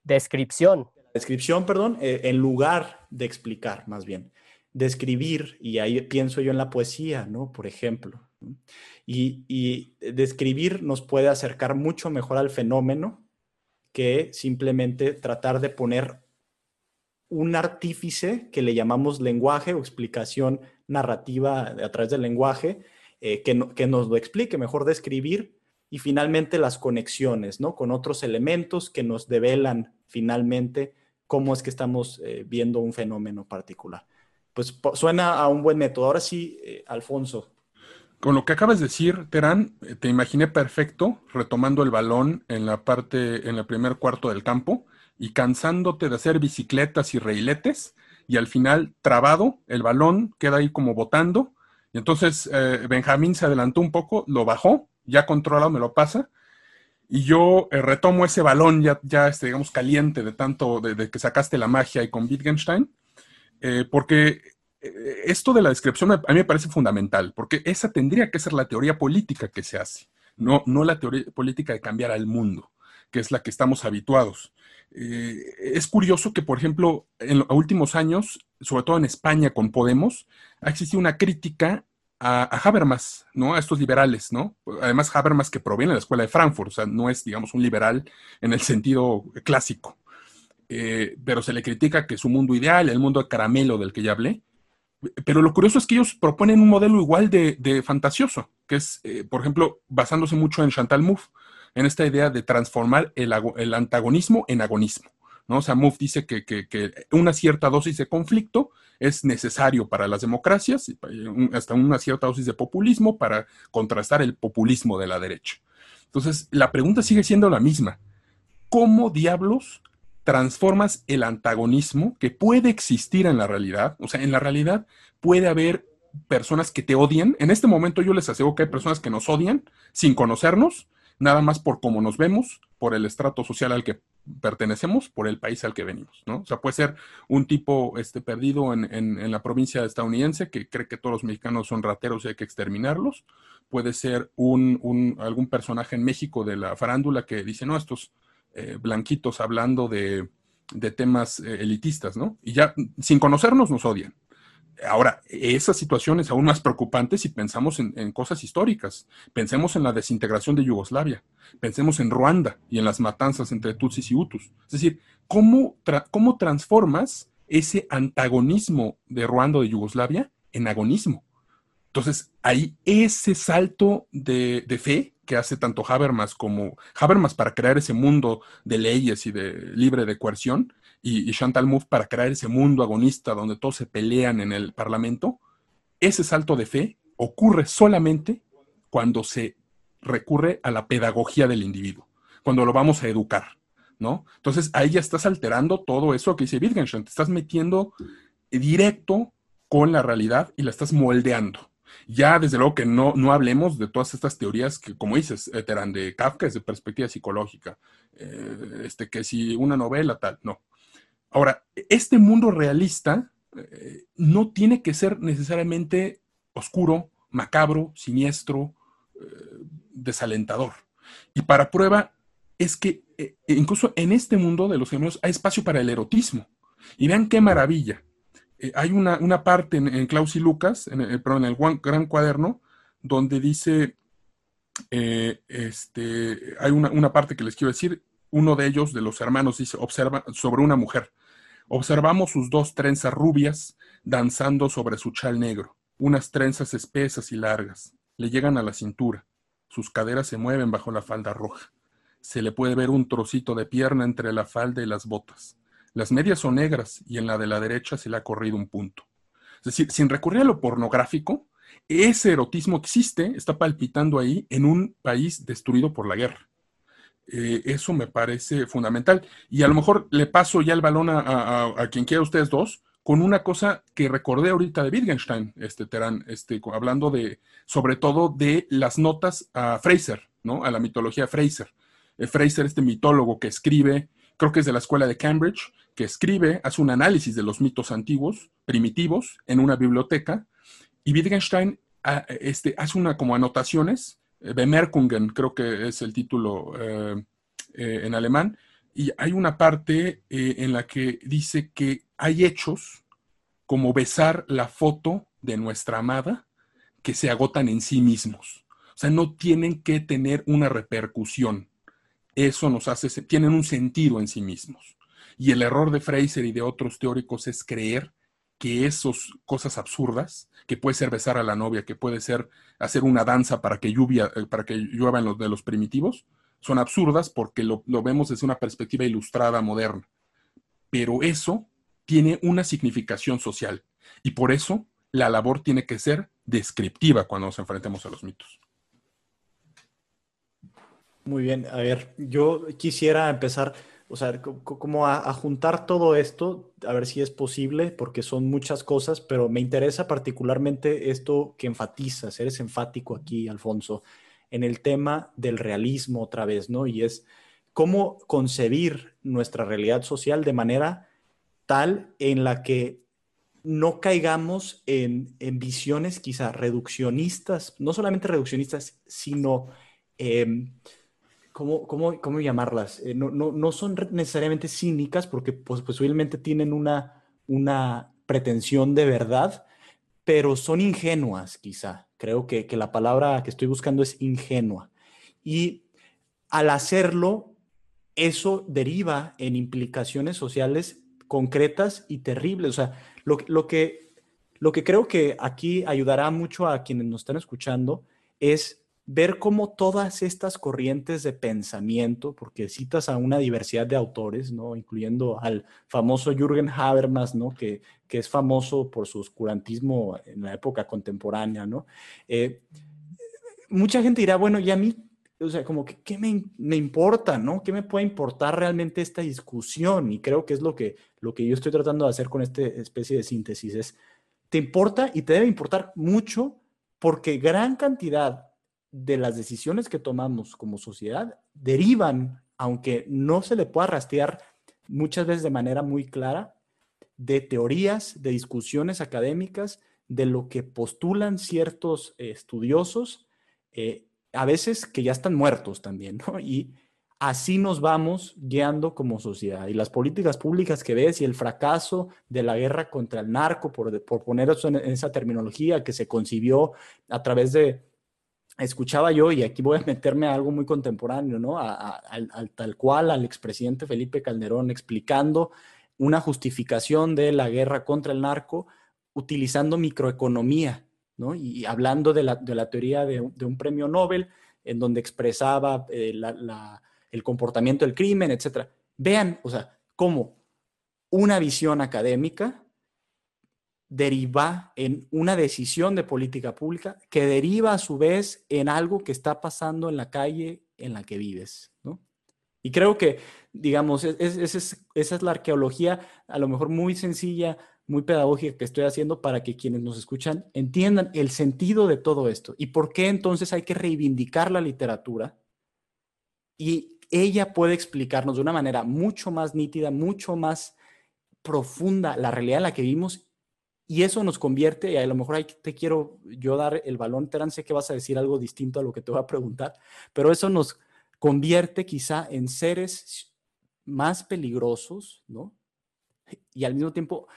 Descripción. Descripción, perdón, eh, en lugar de explicar, más bien. Describir, y ahí pienso yo en la poesía, ¿no? Por ejemplo. Y, describir nos puede acercar mucho mejor al fenómeno que simplemente tratar de poner un artífice que le llamamos lenguaje o explicación narrativa a través del lenguaje, eh, que, que, nos lo explique, mejor describir, y finalmente las conexiones, ¿no? Con otros elementos que nos develan finalmente cómo es que estamos eh, viendo un fenómeno particular. Pues suena a un buen método. Ahora sí, eh, Alfonso. Con lo que acabas de decir, Terán, eh, te imaginé perfecto retomando el balón en la parte, en el primer cuarto del campo y cansándote de hacer bicicletas y reiletes y al final trabado, el balón queda ahí como botando y entonces Benjamín se adelantó un poco, lo bajó, ya controlado me lo pasa y yo eh, retomo ese balón ya, ya este, digamos, caliente de tanto, de, que sacaste la magia y con Wittgenstein, eh, porque eh, esto de la descripción a mí me parece fundamental, porque esa tendría que ser la teoría política que se hace, no, no la teoría política de cambiar al mundo, que es la que estamos habituados. es curioso que, por ejemplo, en los últimos años, sobre todo en España con Podemos, ha existido una crítica a, Habermas, ¿no? A estos liberales, ¿no? Además, Habermas que proviene de la escuela de Frankfurt, o sea, no es, digamos, un liberal en el sentido clásico. Eh, pero se le critica que su mundo ideal, el mundo de caramelo del que ya hablé. Pero lo curioso es que ellos proponen un modelo igual de, fantasioso, que es, eh, por ejemplo, basándose mucho en Chantal Mouffe, en esta idea de transformar el, antagonismo en agonismo. ¿no? O sea, Mouffe dice que, una cierta dosis de conflicto es necesario para las democracias, hasta una cierta dosis de populismo para contrastar el populismo de la derecha. Entonces, la pregunta sigue siendo la misma. ¿Cómo diablos transformas el antagonismo que puede existir en la realidad? O sea, en la realidad puede haber personas que te odian. En este momento yo les aseguro que hay personas que nos odian sin conocernos, nada más por cómo nos vemos, por el estrato social al que pertenecemos, por el país al que venimos, ¿no? O sea, puede ser un tipo este, perdido en, la provincia estadounidense que cree que todos los mexicanos son rateros y hay que exterminarlos. Puede ser un, algún personaje en México de la farándula que dice, no, estos eh, blanquitos hablando de, temas eh, elitistas, ¿no? Y ya sin conocernos nos odian. Ahora, esa situación es aún más preocupante si pensamos en, cosas históricas. Pensemos en la desintegración de Yugoslavia, pensemos en Ruanda y en las matanzas entre Tutsis y Hutus. Es decir, ¿cómo, cómo transformas ese antagonismo de Ruanda o de Yugoslavia en agonismo? Entonces, hay ese salto de, fe que hace tanto Habermas como Habermas para crear ese mundo de leyes y de libre de coerción, y, Chantal Mouffe para crear ese mundo agonista donde todos se pelean en el Parlamento, ese salto de fe ocurre solamente cuando se recurre a la pedagogía del individuo, cuando lo vamos a educar, ¿no? Entonces ahí ya estás alterando todo eso que dice Wittgenstein, te estás metiendo directo con la realidad y la estás moldeando. Ya desde luego que no, no hablemos de todas estas teorías que, como dices, eran de Kafka, es de perspectiva psicológica, eh, este, que si una novela tal, no. Ahora, este mundo realista eh, no tiene que ser necesariamente oscuro, macabro, siniestro, eh, desalentador. Y para prueba es que eh, incluso en este mundo de los gemelos hay espacio para el erotismo. Y vean qué maravilla. Hay una, parte en, Klaus y Lucas, en el, perdón, en el gran cuaderno, donde dice, este, hay una, una parte que les quiero decir, uno de ellos, de los hermanos, dice, observa sobre una mujer. Observamos sus dos trenzas rubias danzando sobre su chal negro, unas trenzas espesas y largas. Le llegan a la cintura. Sus caderas se mueven bajo la falda roja. Se le puede ver un trocito de pierna entre la falda y las botas. Las medias son negras y en la de la derecha se le ha corrido un punto. Es decir, sin recurrir a lo pornográfico, ese erotismo existe, está palpitando ahí en un país destruido por la guerra. Eh, eso me parece fundamental. Y a lo mejor le paso ya el balón a, quien quiera ustedes dos con una cosa que recordé ahorita de Wittgenstein, este Terán, este, hablando de, sobre todo de las notas a Fraser, ¿no? A la mitología Fraser. Eh, Fraser, este mitólogo que escribe, creo que es de la escuela de Cambridge, que escribe, hace un análisis de los mitos antiguos, primitivos, en una biblioteca, y Wittgenstein ah, este, hace una como anotaciones Bemerkungen, creo que es el título eh, eh, en alemán, y hay una parte eh, en la que dice que hay hechos como besar la foto de nuestra amada que se agotan en sí mismos. O sea, no tienen que tener una repercusión. Eso nos hace, tienen un sentido en sí mismos. Y el error de Fraser y de otros teóricos es creer que esas cosas absurdas, que puede ser besar a la novia, que puede ser hacer una danza para que, lluvia, eh, para que llueva en los de los primitivos, son absurdas porque lo, vemos desde una perspectiva ilustrada moderna. pero eso tiene una significación social y por eso la labor tiene que ser descriptiva cuando nos enfrentemos a los mitos. Muy bien, a ver, yo quisiera empezar, o sea, como a, juntar todo esto, a ver si es posible, porque son muchas cosas, pero me interesa particularmente esto que enfatizas, eres enfático aquí, Alfonso, en el tema del realismo otra vez, ¿no? Y es cómo concebir nuestra realidad social de manera tal en la que no caigamos en, visiones quizá reduccionistas, no solamente reduccionistas, sino, em, ¿cómo, cómo, llamarlas? Eh, no, son necesariamente cínicas porque pues, posiblemente tienen una, una pretensión de verdad, pero son ingenuas quizá. Creo que, que la palabra que estoy buscando es ingenua. Y al hacerlo, eso deriva en implicaciones sociales concretas y terribles. O sea, lo, que, lo que creo que aquí ayudará mucho a quienes nos están escuchando es ver cómo todas estas corrientes de pensamiento, porque citas a una diversidad de autores, ¿no? incluyendo al famoso Jürgen Habermas, ¿no? que, que es famoso por su oscurantismo en la época contemporánea. ¿no? Eh, mucha gente dirá, bueno, ¿y a mí o sea, como que, ¿qué me, me, importa, no? ¿Qué me puede importar realmente esta discusión? Y creo que es lo que, lo que yo estoy tratando de hacer con esta especie de síntesis, es, te importa y te debe importar mucho porque gran cantidad de las decisiones que tomamos como sociedad derivan, aunque no se le pueda rastrear muchas veces de manera muy clara, de teorías, de discusiones académicas, de lo que postulan ciertos estudiosos, eh, a veces que ya están muertos también, ¿no? Y así nos vamos guiando como sociedad. Y las políticas públicas que ves y el fracaso de la guerra contra el narco, por, por poner eso en, esa terminología que se concibió a través de, escuchaba yo, y aquí voy a meterme a algo muy contemporáneo, ¿no? al, tal cual al expresidente Felipe Calderón explicando una justificación de la guerra contra el narco utilizando microeconomía y hablando de la, teoría de, un premio Nobel, en donde expresaba eh, el comportamiento del crimen, etc. Vean, o sea, cómo una visión académica deriva en una decisión de política pública que deriva a su vez en algo que está pasando en la calle en la que vives, Y creo que, digamos, esa es la arqueología a lo mejor muy sencilla, muy pedagógica que estoy haciendo para que quienes nos escuchan entiendan el sentido de todo esto y por qué entonces hay que reivindicar la literatura y ella puede explicarnos de una manera mucho más nítida, mucho más profunda la realidad en la que vivimos y eso nos convierte, y a lo mejor ahí te quiero yo dar el balón, Terán, sé que vas a decir algo distinto a lo que te voy a preguntar, pero eso nos convierte quizá en seres más peligrosos, ¿no? Y al mismo tiempo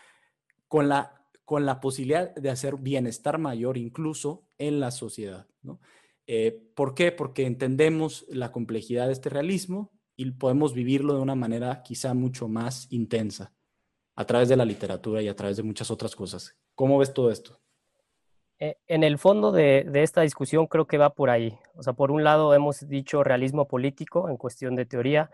con la, con la posibilidad de hacer bienestar mayor incluso en la sociedad. ¿no? Eh, ¿Por qué? Porque entendemos la complejidad de este realismo y podemos vivirlo de una manera quizá mucho más intensa a través de la literatura y a través de muchas otras cosas. ¿Cómo ves todo esto? Eh, en el fondo de, esta discusión creo que va por ahí. O sea, por un lado hemos dicho realismo político en cuestión de teoría,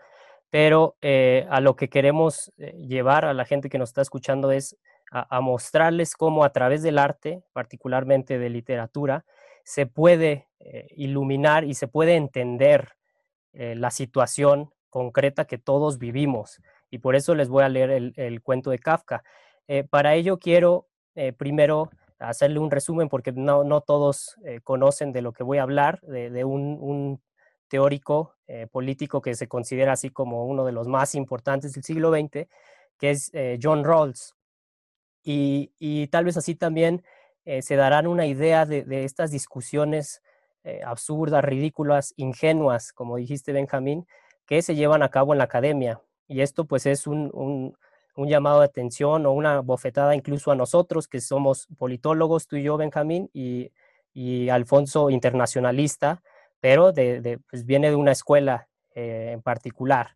pero eh, a lo que queremos llevar a la gente que nos está escuchando es a, mostrarles cómo a través del arte, particularmente de literatura, se puede eh, iluminar y se puede entender eh, la situación concreta que todos vivimos. Y por eso les voy a leer el, cuento de Kafka. Eh, para ello quiero primero hacerle un resumen porque no, no todos conocen de lo que voy a hablar, de, un, teórico político que se considera así como uno de los más importantes del siglo XX, que es John Rawls. Y, tal vez así también eh, se darán una idea de, estas discusiones eh, absurdas, ridículas, ingenuas, como dijiste Benjamín, que se llevan a cabo en la academia. Y esto pues es un, llamado de atención o una bofetada incluso a nosotros, que somos politólogos, tú y yo, Benjamín, y, Alfonso internacionalista, pero de, pues viene de una escuela eh, en particular.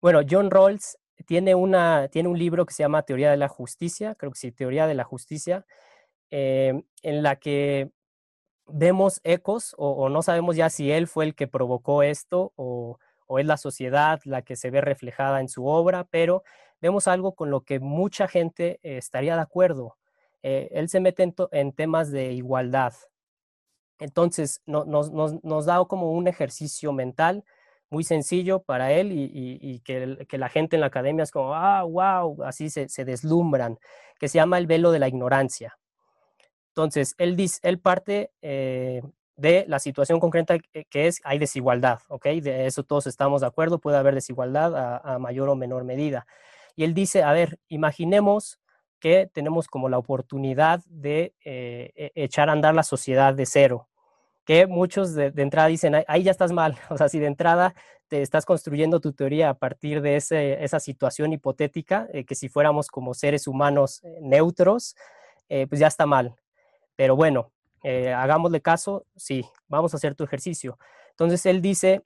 bueno, John Rawls tiene, una, tiene un libro que se llama Teoría de la Justicia, creo que sí, Teoría de la Justicia, em, en la que vemos ecos o, no sabemos ya si él fue el que provocó esto o, o es la sociedad la que se ve reflejada en su obra, pero vemos algo con lo que mucha gente eh, estaría de acuerdo. Eh, él se mete en, temas de igualdad. Entonces, nos, da como un ejercicio mental muy sencillo para él y, que, la gente en la academia es como, ah, wow, así se, deslumbran, que se llama el velo de la ignorancia. Entonces, él, dice, él parte eh, de la situación concreta que es, hay desigualdad, ¿ok? De eso todos estamos de acuerdo, puede haber desigualdad a, mayor o menor medida. Y él dice, a ver, imaginemos que tenemos como la oportunidad de eh, e, echar a andar la sociedad de cero, que muchos de, entrada dicen, ahí ya estás mal, o sea, si de entrada te estás construyendo tu teoría a partir de esa situación hipotética, eh, que si fuéramos como seres humanos eh, neutros, pues ya está mal. Pero bueno, eh, hagámosle caso, sí, vamos a hacer tu ejercicio. Entonces él dice,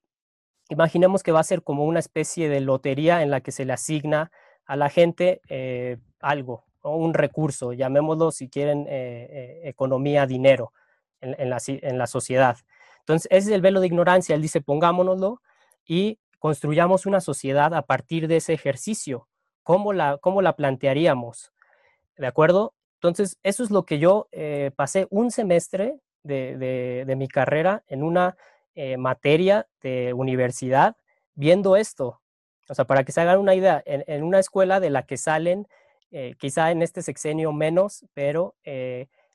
imaginemos que va a ser como una especie de lotería en la que se le asigna a la gente eh, algo, o un recurso, llamémoslo si quieren eh, economía, dinero en, la, en, la, sociedad. Entonces ese es el velo de ignorancia, él dice, pongámonoslo y construyamos una sociedad a partir de ese ejercicio. ¿Cómo la, cómo la plantearíamos? ¿De acuerdo? Entonces, eso es lo que yo eh, pasé un semestre de, mi carrera en una eh, materia de universidad viendo esto. O sea, para que se hagan una idea, en, una escuela de la que salen, eh, quizá en este sexenio menos, pero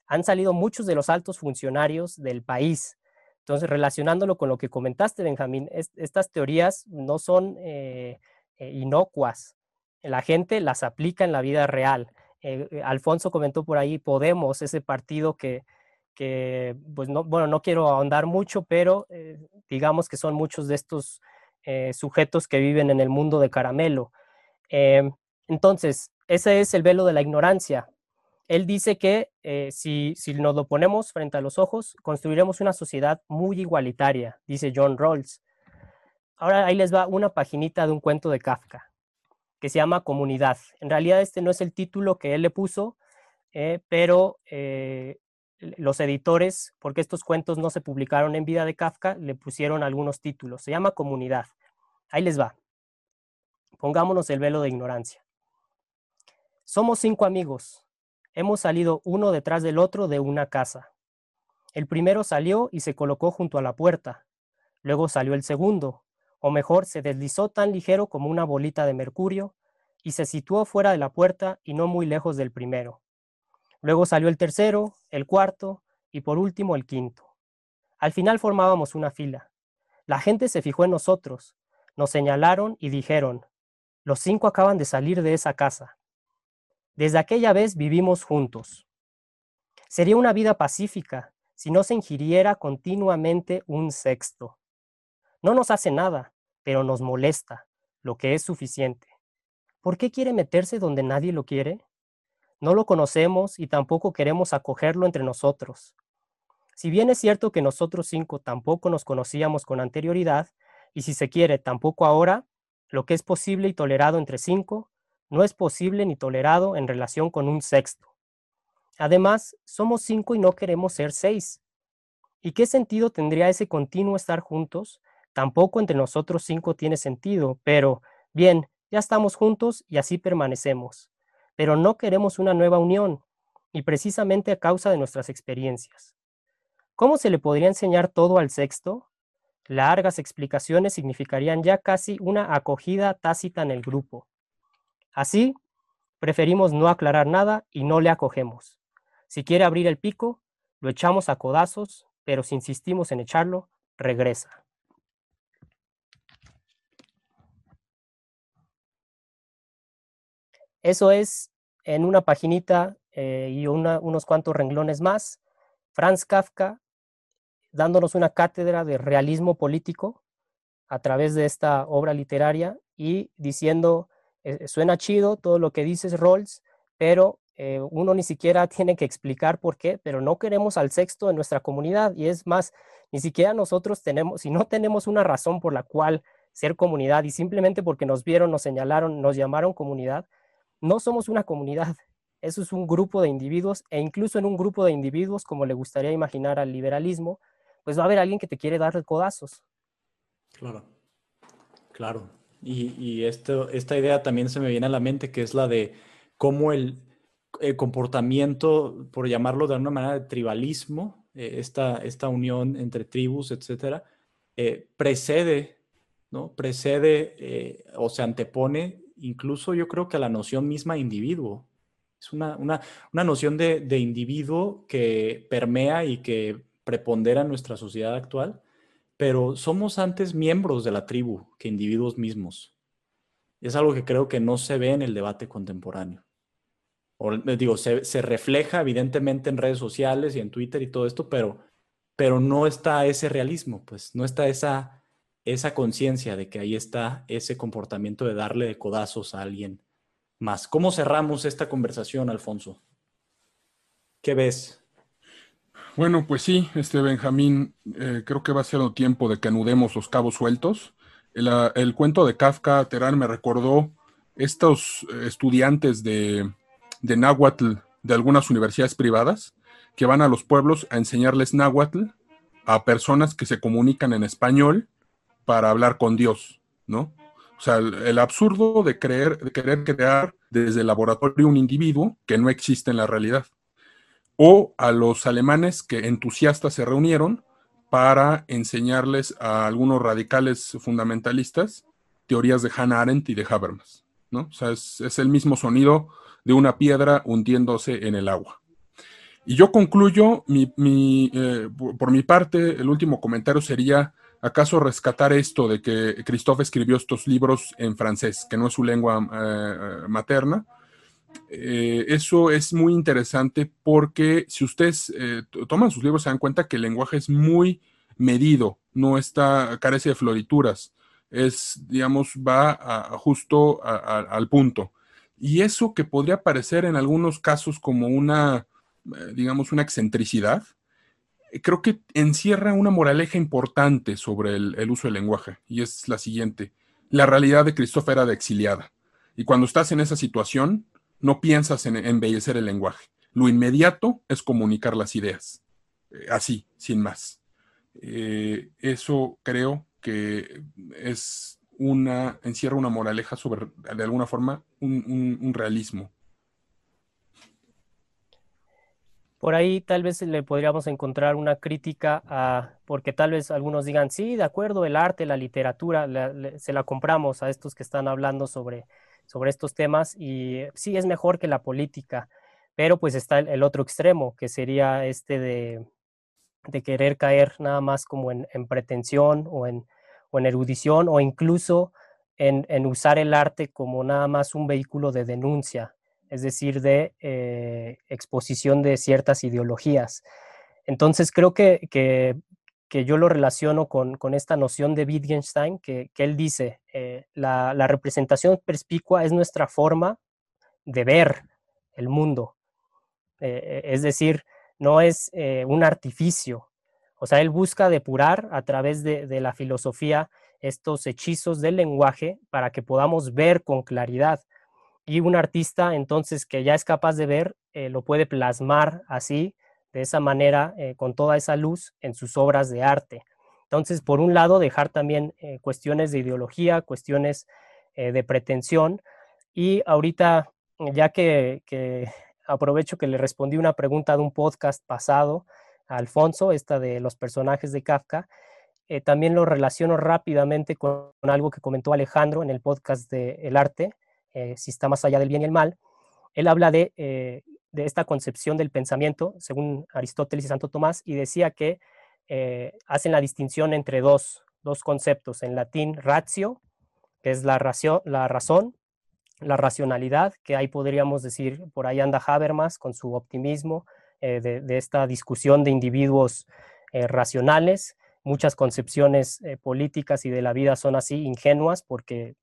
han salido muchos de los altos funcionarios del país. Entonces, relacionándolo con lo que comentaste, Benjamín, estas teorías no son inocuas. La gente las aplica en la vida real. Eh, eh, Alfonso comentó por ahí Podemos, ese partido que, pues no, bueno, no quiero ahondar mucho, pero eh, digamos que son muchos de estos sujetos que viven en el mundo de caramelo. entonces, ese es el velo de la ignorancia. Él dice que si, si nos lo ponemos frente a los ojos, construiremos una sociedad muy igualitaria, dice John Rawls. Ahora ahí les va una paginita de un cuento de Kafka que se llama Comunidad. En realidad este no es el título que él le puso, eh, pero eh, los editores, porque estos cuentos no se publicaron en vida de Kafka, le pusieron algunos títulos. Se llama Comunidad. Ahí les va. Pongámonos el velo de ignorancia. Somos cinco amigos. Hemos salido uno detrás del otro de una casa. El primero salió y se colocó junto a la puerta. Luego salió el segundo, o mejor, se deslizó tan ligero como una bolita de mercurio y se situó fuera de la puerta y no muy lejos del primero. Luego salió el tercero, el cuarto y por último el quinto. Al final formábamos una fila. La gente se fijó en nosotros, nos señalaron y dijeron, los cinco acaban de salir de esa casa. Desde aquella vez vivimos juntos. Sería una vida pacífica si no se ingiriera continuamente un sexto. No nos hace nada, pero nos molesta, lo que es suficiente. ¿Por qué quiere meterse donde nadie lo quiere? No lo conocemos y tampoco queremos acogerlo entre nosotros. Si bien es cierto que nosotros cinco tampoco nos conocíamos con anterioridad, y si se quiere tampoco ahora, lo que es posible y tolerado entre cinco, no es posible ni tolerado en relación con un sexto. Además, somos cinco y no queremos ser seis. ¿Y qué sentido tendría ese continuo estar juntos Tampoco entre nosotros cinco tiene sentido, pero bien, ya estamos juntos y así permanecemos. Pero no queremos una nueva unión, y precisamente a causa de nuestras experiencias. ¿Cómo se le podría enseñar todo al sexto? Largas explicaciones significarían ya casi una acogida tácita en el grupo. Así, preferimos no aclarar nada y no le acogemos. Si quiere abrir el pico, lo echamos a codazos, pero si insistimos en echarlo, regresa. Eso es en una paginita eh, y unos cuantos renglones más. Franz Kafka dándonos una cátedra de realismo político a través de esta obra literaria y diciendo, eh, suena chido todo lo que dices, Rawls, pero eh, uno ni siquiera tiene que explicar por qué, pero no queremos al sexto en nuestra comunidad y es más, ni siquiera nosotros tenemos, si no tenemos una razón por la cual ser comunidad y simplemente porque nos vieron, nos señalaron, nos llamaron comunidad, no somos una comunidad, eso es un grupo de individuos e incluso en un grupo de individuos, como le gustaría imaginar al liberalismo, pues va a haber alguien que te quiere dar codazos. Claro. Claro, y, esto, esta idea también se me viene a la mente, que es la de cómo el, comportamiento, por llamarlo de alguna manera, de tribalismo, eh, esta, esta unión entre tribus, etcétera, eh, precede, ¿no? Precede eh, o se antepone incluso yo creo que a la noción misma de individuo. Es una, noción de, de, individuo que permea y que prepondera en nuestra sociedad actual, pero somos antes miembros de la tribu que individuos mismos. Es algo que creo que no se ve en el debate contemporáneo. O, eh, digo, se, se refleja evidentemente en redes sociales y en Twitter y todo esto, pero, pero no está ese realismo, pues no está esa, esa conciencia de que ahí está ese comportamiento de darle de codazos a alguien más. ¿Cómo cerramos esta conversación, Alfonso? ¿Qué ves? Bueno, pues sí, este Benjamín, eh, creo que va a ser el tiempo de que anudemos los cabos sueltos. El, ah, cuento de Kafka, Terán, me recordó estos eh, estudiantes de, de náhuatl de algunas universidades privadas que van a los pueblos a enseñarles náhuatl a personas que se comunican en español para hablar con Dios, ¿no? O sea, el, absurdo de, creer, de querer crear desde el laboratorio un individuo que no existe en la realidad o a los alemanes que entusiastas se reunieron para enseñarles a algunos radicales fundamentalistas teorías de Hannah Arendt y de Habermas. ¿no? O sea, es, el mismo sonido de una piedra hundiéndose en el agua. Y yo concluyo, eh, por mi parte, el último comentario sería, ¿acaso rescatar esto de que Christophe escribió estos libros en francés, que no es su lengua eh, materna? Eh, eso es muy interesante porque si ustedes eh, toman sus libros se dan cuenta que el lenguaje es muy medido, no está, carece de florituras, es, digamos, va justo al punto. Y eso que podría parecer en algunos casos como una, digamos, una excentricidad, creo que encierra una moraleja importante sobre el, uso del lenguaje, y es la siguiente. La realidad de Christopher era de exiliada. Y cuando estás en esa situación, no piensas en embellecer el lenguaje. Lo inmediato es comunicar las ideas, eh, así, sin más. Eh, eso creo que es una, encierra una moraleja sobre, de alguna forma, un, realismo. Por ahí tal vez le podríamos encontrar una crítica a, porque tal vez algunos digan, sí, de acuerdo, el arte, la literatura, se la compramos a estos que están hablando sobre sobre estos temas y sí es mejor que la política, pero pues está el, otro extremo, que sería este de, querer caer nada más como en, pretensión o en, en, erudición o incluso en, usar el arte como nada más un vehículo de denuncia, es decir, de eh, exposición de ciertas ideologías. Entonces creo que, que que yo lo relaciono con, esta noción de Wittgenstein, que, él dice, eh, la, representación perspicua es nuestra forma de ver el mundo. Eh, es decir, no es un artificio. O sea, él busca depurar a través de, de, la filosofía estos hechizos del lenguaje para que podamos ver con claridad. Y un artista, entonces, que ya es capaz de ver, lo puede plasmar así de esa manera, eh, con toda esa luz en sus obras de arte. Entonces, por un lado, dejar también eh, cuestiones de ideología, cuestiones eh, de pretensión. Y ahorita, ya que, aprovecho que le respondí una pregunta de un podcast pasado a Alfonso, esta de los personajes de Kafka, también lo relaciono rápidamente con, algo que comentó Alejandro en el podcast de El arte, si está más allá del bien y el mal. Él habla de de esta concepción del pensamiento, según Aristóteles y Santo Tomás, y decía que eh, hacen la distinción entre dos, conceptos, en latín ratio, que es la, la razón, la racionalidad, que ahí podríamos decir, por ahí anda Habermas con su optimismo eh, de, esta discusión de individuos eh, racionales. Muchas concepciones políticas y de la vida son así ingenuas porque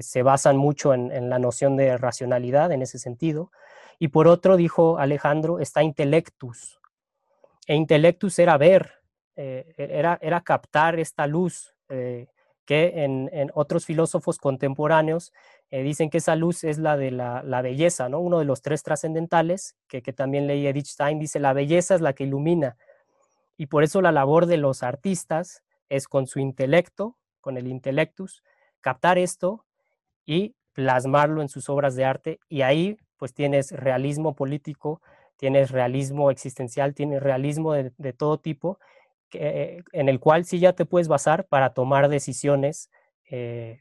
se basan mucho en la noción de racionalidad en ese sentido. Y por otro, dijo Alejandro, está intellectus. E intellectus era ver, eh, era, era captar esta luz eh, que en, otros filósofos contemporáneos eh, dicen que esa luz es la de la, belleza, ¿no? Uno de los tres trascendentales, que, que también leí Edith Stein, dice, la belleza es la que ilumina. Y por eso la labor de los artistas es con su intelecto, con el intellectus, captar esto y plasmarlo en sus obras de arte y ahí pues tienes realismo político, tienes realismo existencial, tienes realismo de, todo tipo, en el cual sí ya te puedes basar para tomar decisiones, eh,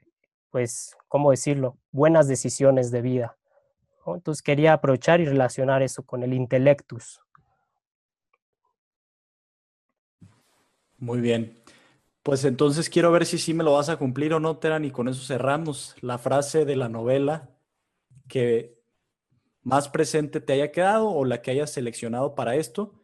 pues, ¿cómo decirlo? Buenas decisiones de vida. Entonces quería aprovechar y relacionar eso con el intellectus. Muy bien. Pues entonces quiero ver si sí me lo vas a cumplir o no, Teran, y con eso cerramos la frase de la novela que más presente te haya quedado o la que hayas seleccionado para esto,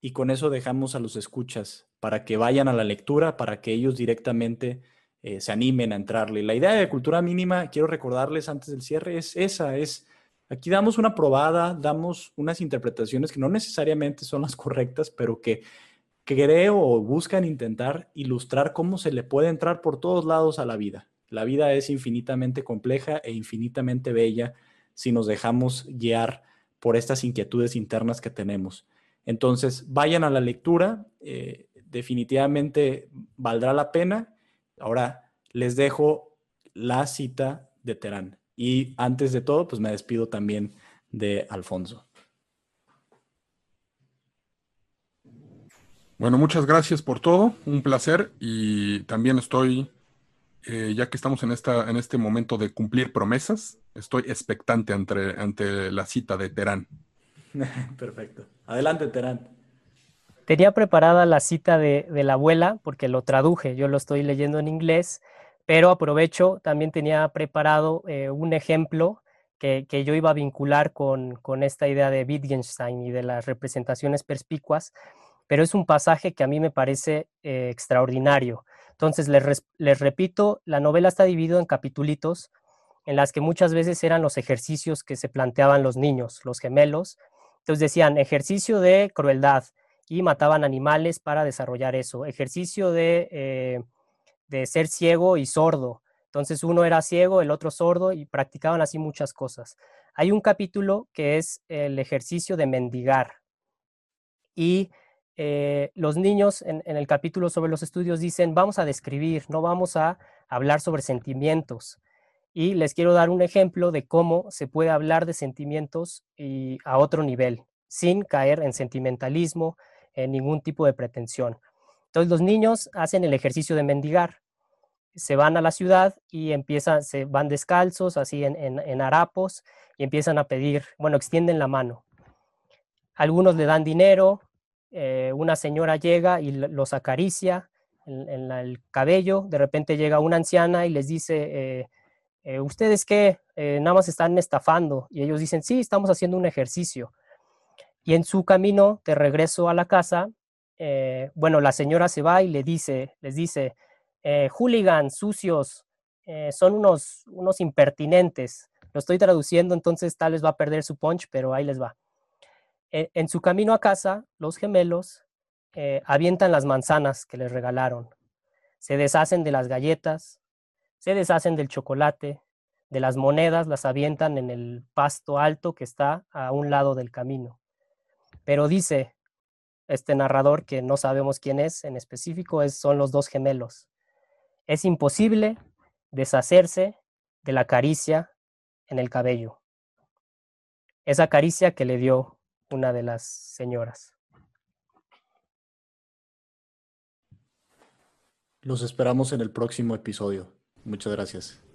y con eso dejamos a los escuchas para que vayan a la lectura, para que ellos directamente eh, se animen a entrarle. La idea de cultura mínima, quiero recordarles antes del cierre, es esa, es aquí damos una probada, damos unas interpretaciones que no necesariamente son las correctas, pero que creo o buscan intentar ilustrar cómo se le puede entrar por todos lados a la vida. La vida es infinitamente compleja e infinitamente bella si nos dejamos guiar por estas inquietudes internas que tenemos. Entonces, vayan a la lectura, eh, definitivamente valdrá la pena. Ahora les dejo la cita de Terán. Y antes de todo, pues me despido también de Alfonso. Bueno, muchas gracias por todo, un placer y también estoy, eh, ya que estamos en, esta, en este momento de cumplir promesas, estoy expectante ante, ante la cita de Terán. Perfecto. Adelante, Terán. Tenía preparada la cita de, la abuela porque lo traduje, yo lo estoy leyendo en inglés, pero aprovecho, también tenía preparado eh, un ejemplo que, que, yo iba a vincular con, con esta idea de Wittgenstein y de las representaciones perspicuas pero es un pasaje que a mí me parece eh, extraordinario. Entonces, les, repito, la novela está dividida en capitulitos en las que muchas veces eran los ejercicios que se planteaban los niños, los gemelos. Entonces decían ejercicio de crueldad y mataban animales para desarrollar eso, ejercicio de, eh, de ser ciego y sordo. Entonces uno era ciego, el otro sordo y practicaban así muchas cosas. Hay un capítulo que es el ejercicio de mendigar y eh, los niños en, el capítulo sobre los estudios dicen, vamos a describir, no vamos a hablar sobre sentimientos. Y les quiero dar un ejemplo de cómo se puede hablar de sentimientos y a otro nivel, sin caer en sentimentalismo, en ningún tipo de pretensión. Entonces los niños hacen el ejercicio de mendigar. Se van a la ciudad y empiezan, se van descalzos, así en, en harapos, y empiezan a pedir, bueno, extienden la mano. Algunos le dan dinero, eh, una señora llega y los acaricia en, el cabello, de repente llega una anciana y les dice, eh, eh, ¿ustedes qué? nada más están estafando. Y ellos dicen, sí, estamos haciendo un ejercicio. Y en su camino de regreso a la casa, bueno, la señora se va y le dice, les dice, hooligans, sucios, son unos, unos impertinentes. Lo estoy traduciendo, entonces tal vez va a perder su punch, pero ahí les va. En su camino a casa, los gemelos eh, avientan las manzanas que les regalaron, se deshacen de las galletas, se deshacen del chocolate, de las monedas, las avientan en el pasto alto que está a un lado del camino. Pero dice este narrador, que no sabemos quién es en específico, es, son los dos gemelos. Es imposible deshacerse de la caricia en el cabello. Esa caricia que le dio una de las señoras. Los esperamos en el próximo episodio. Muchas gracias.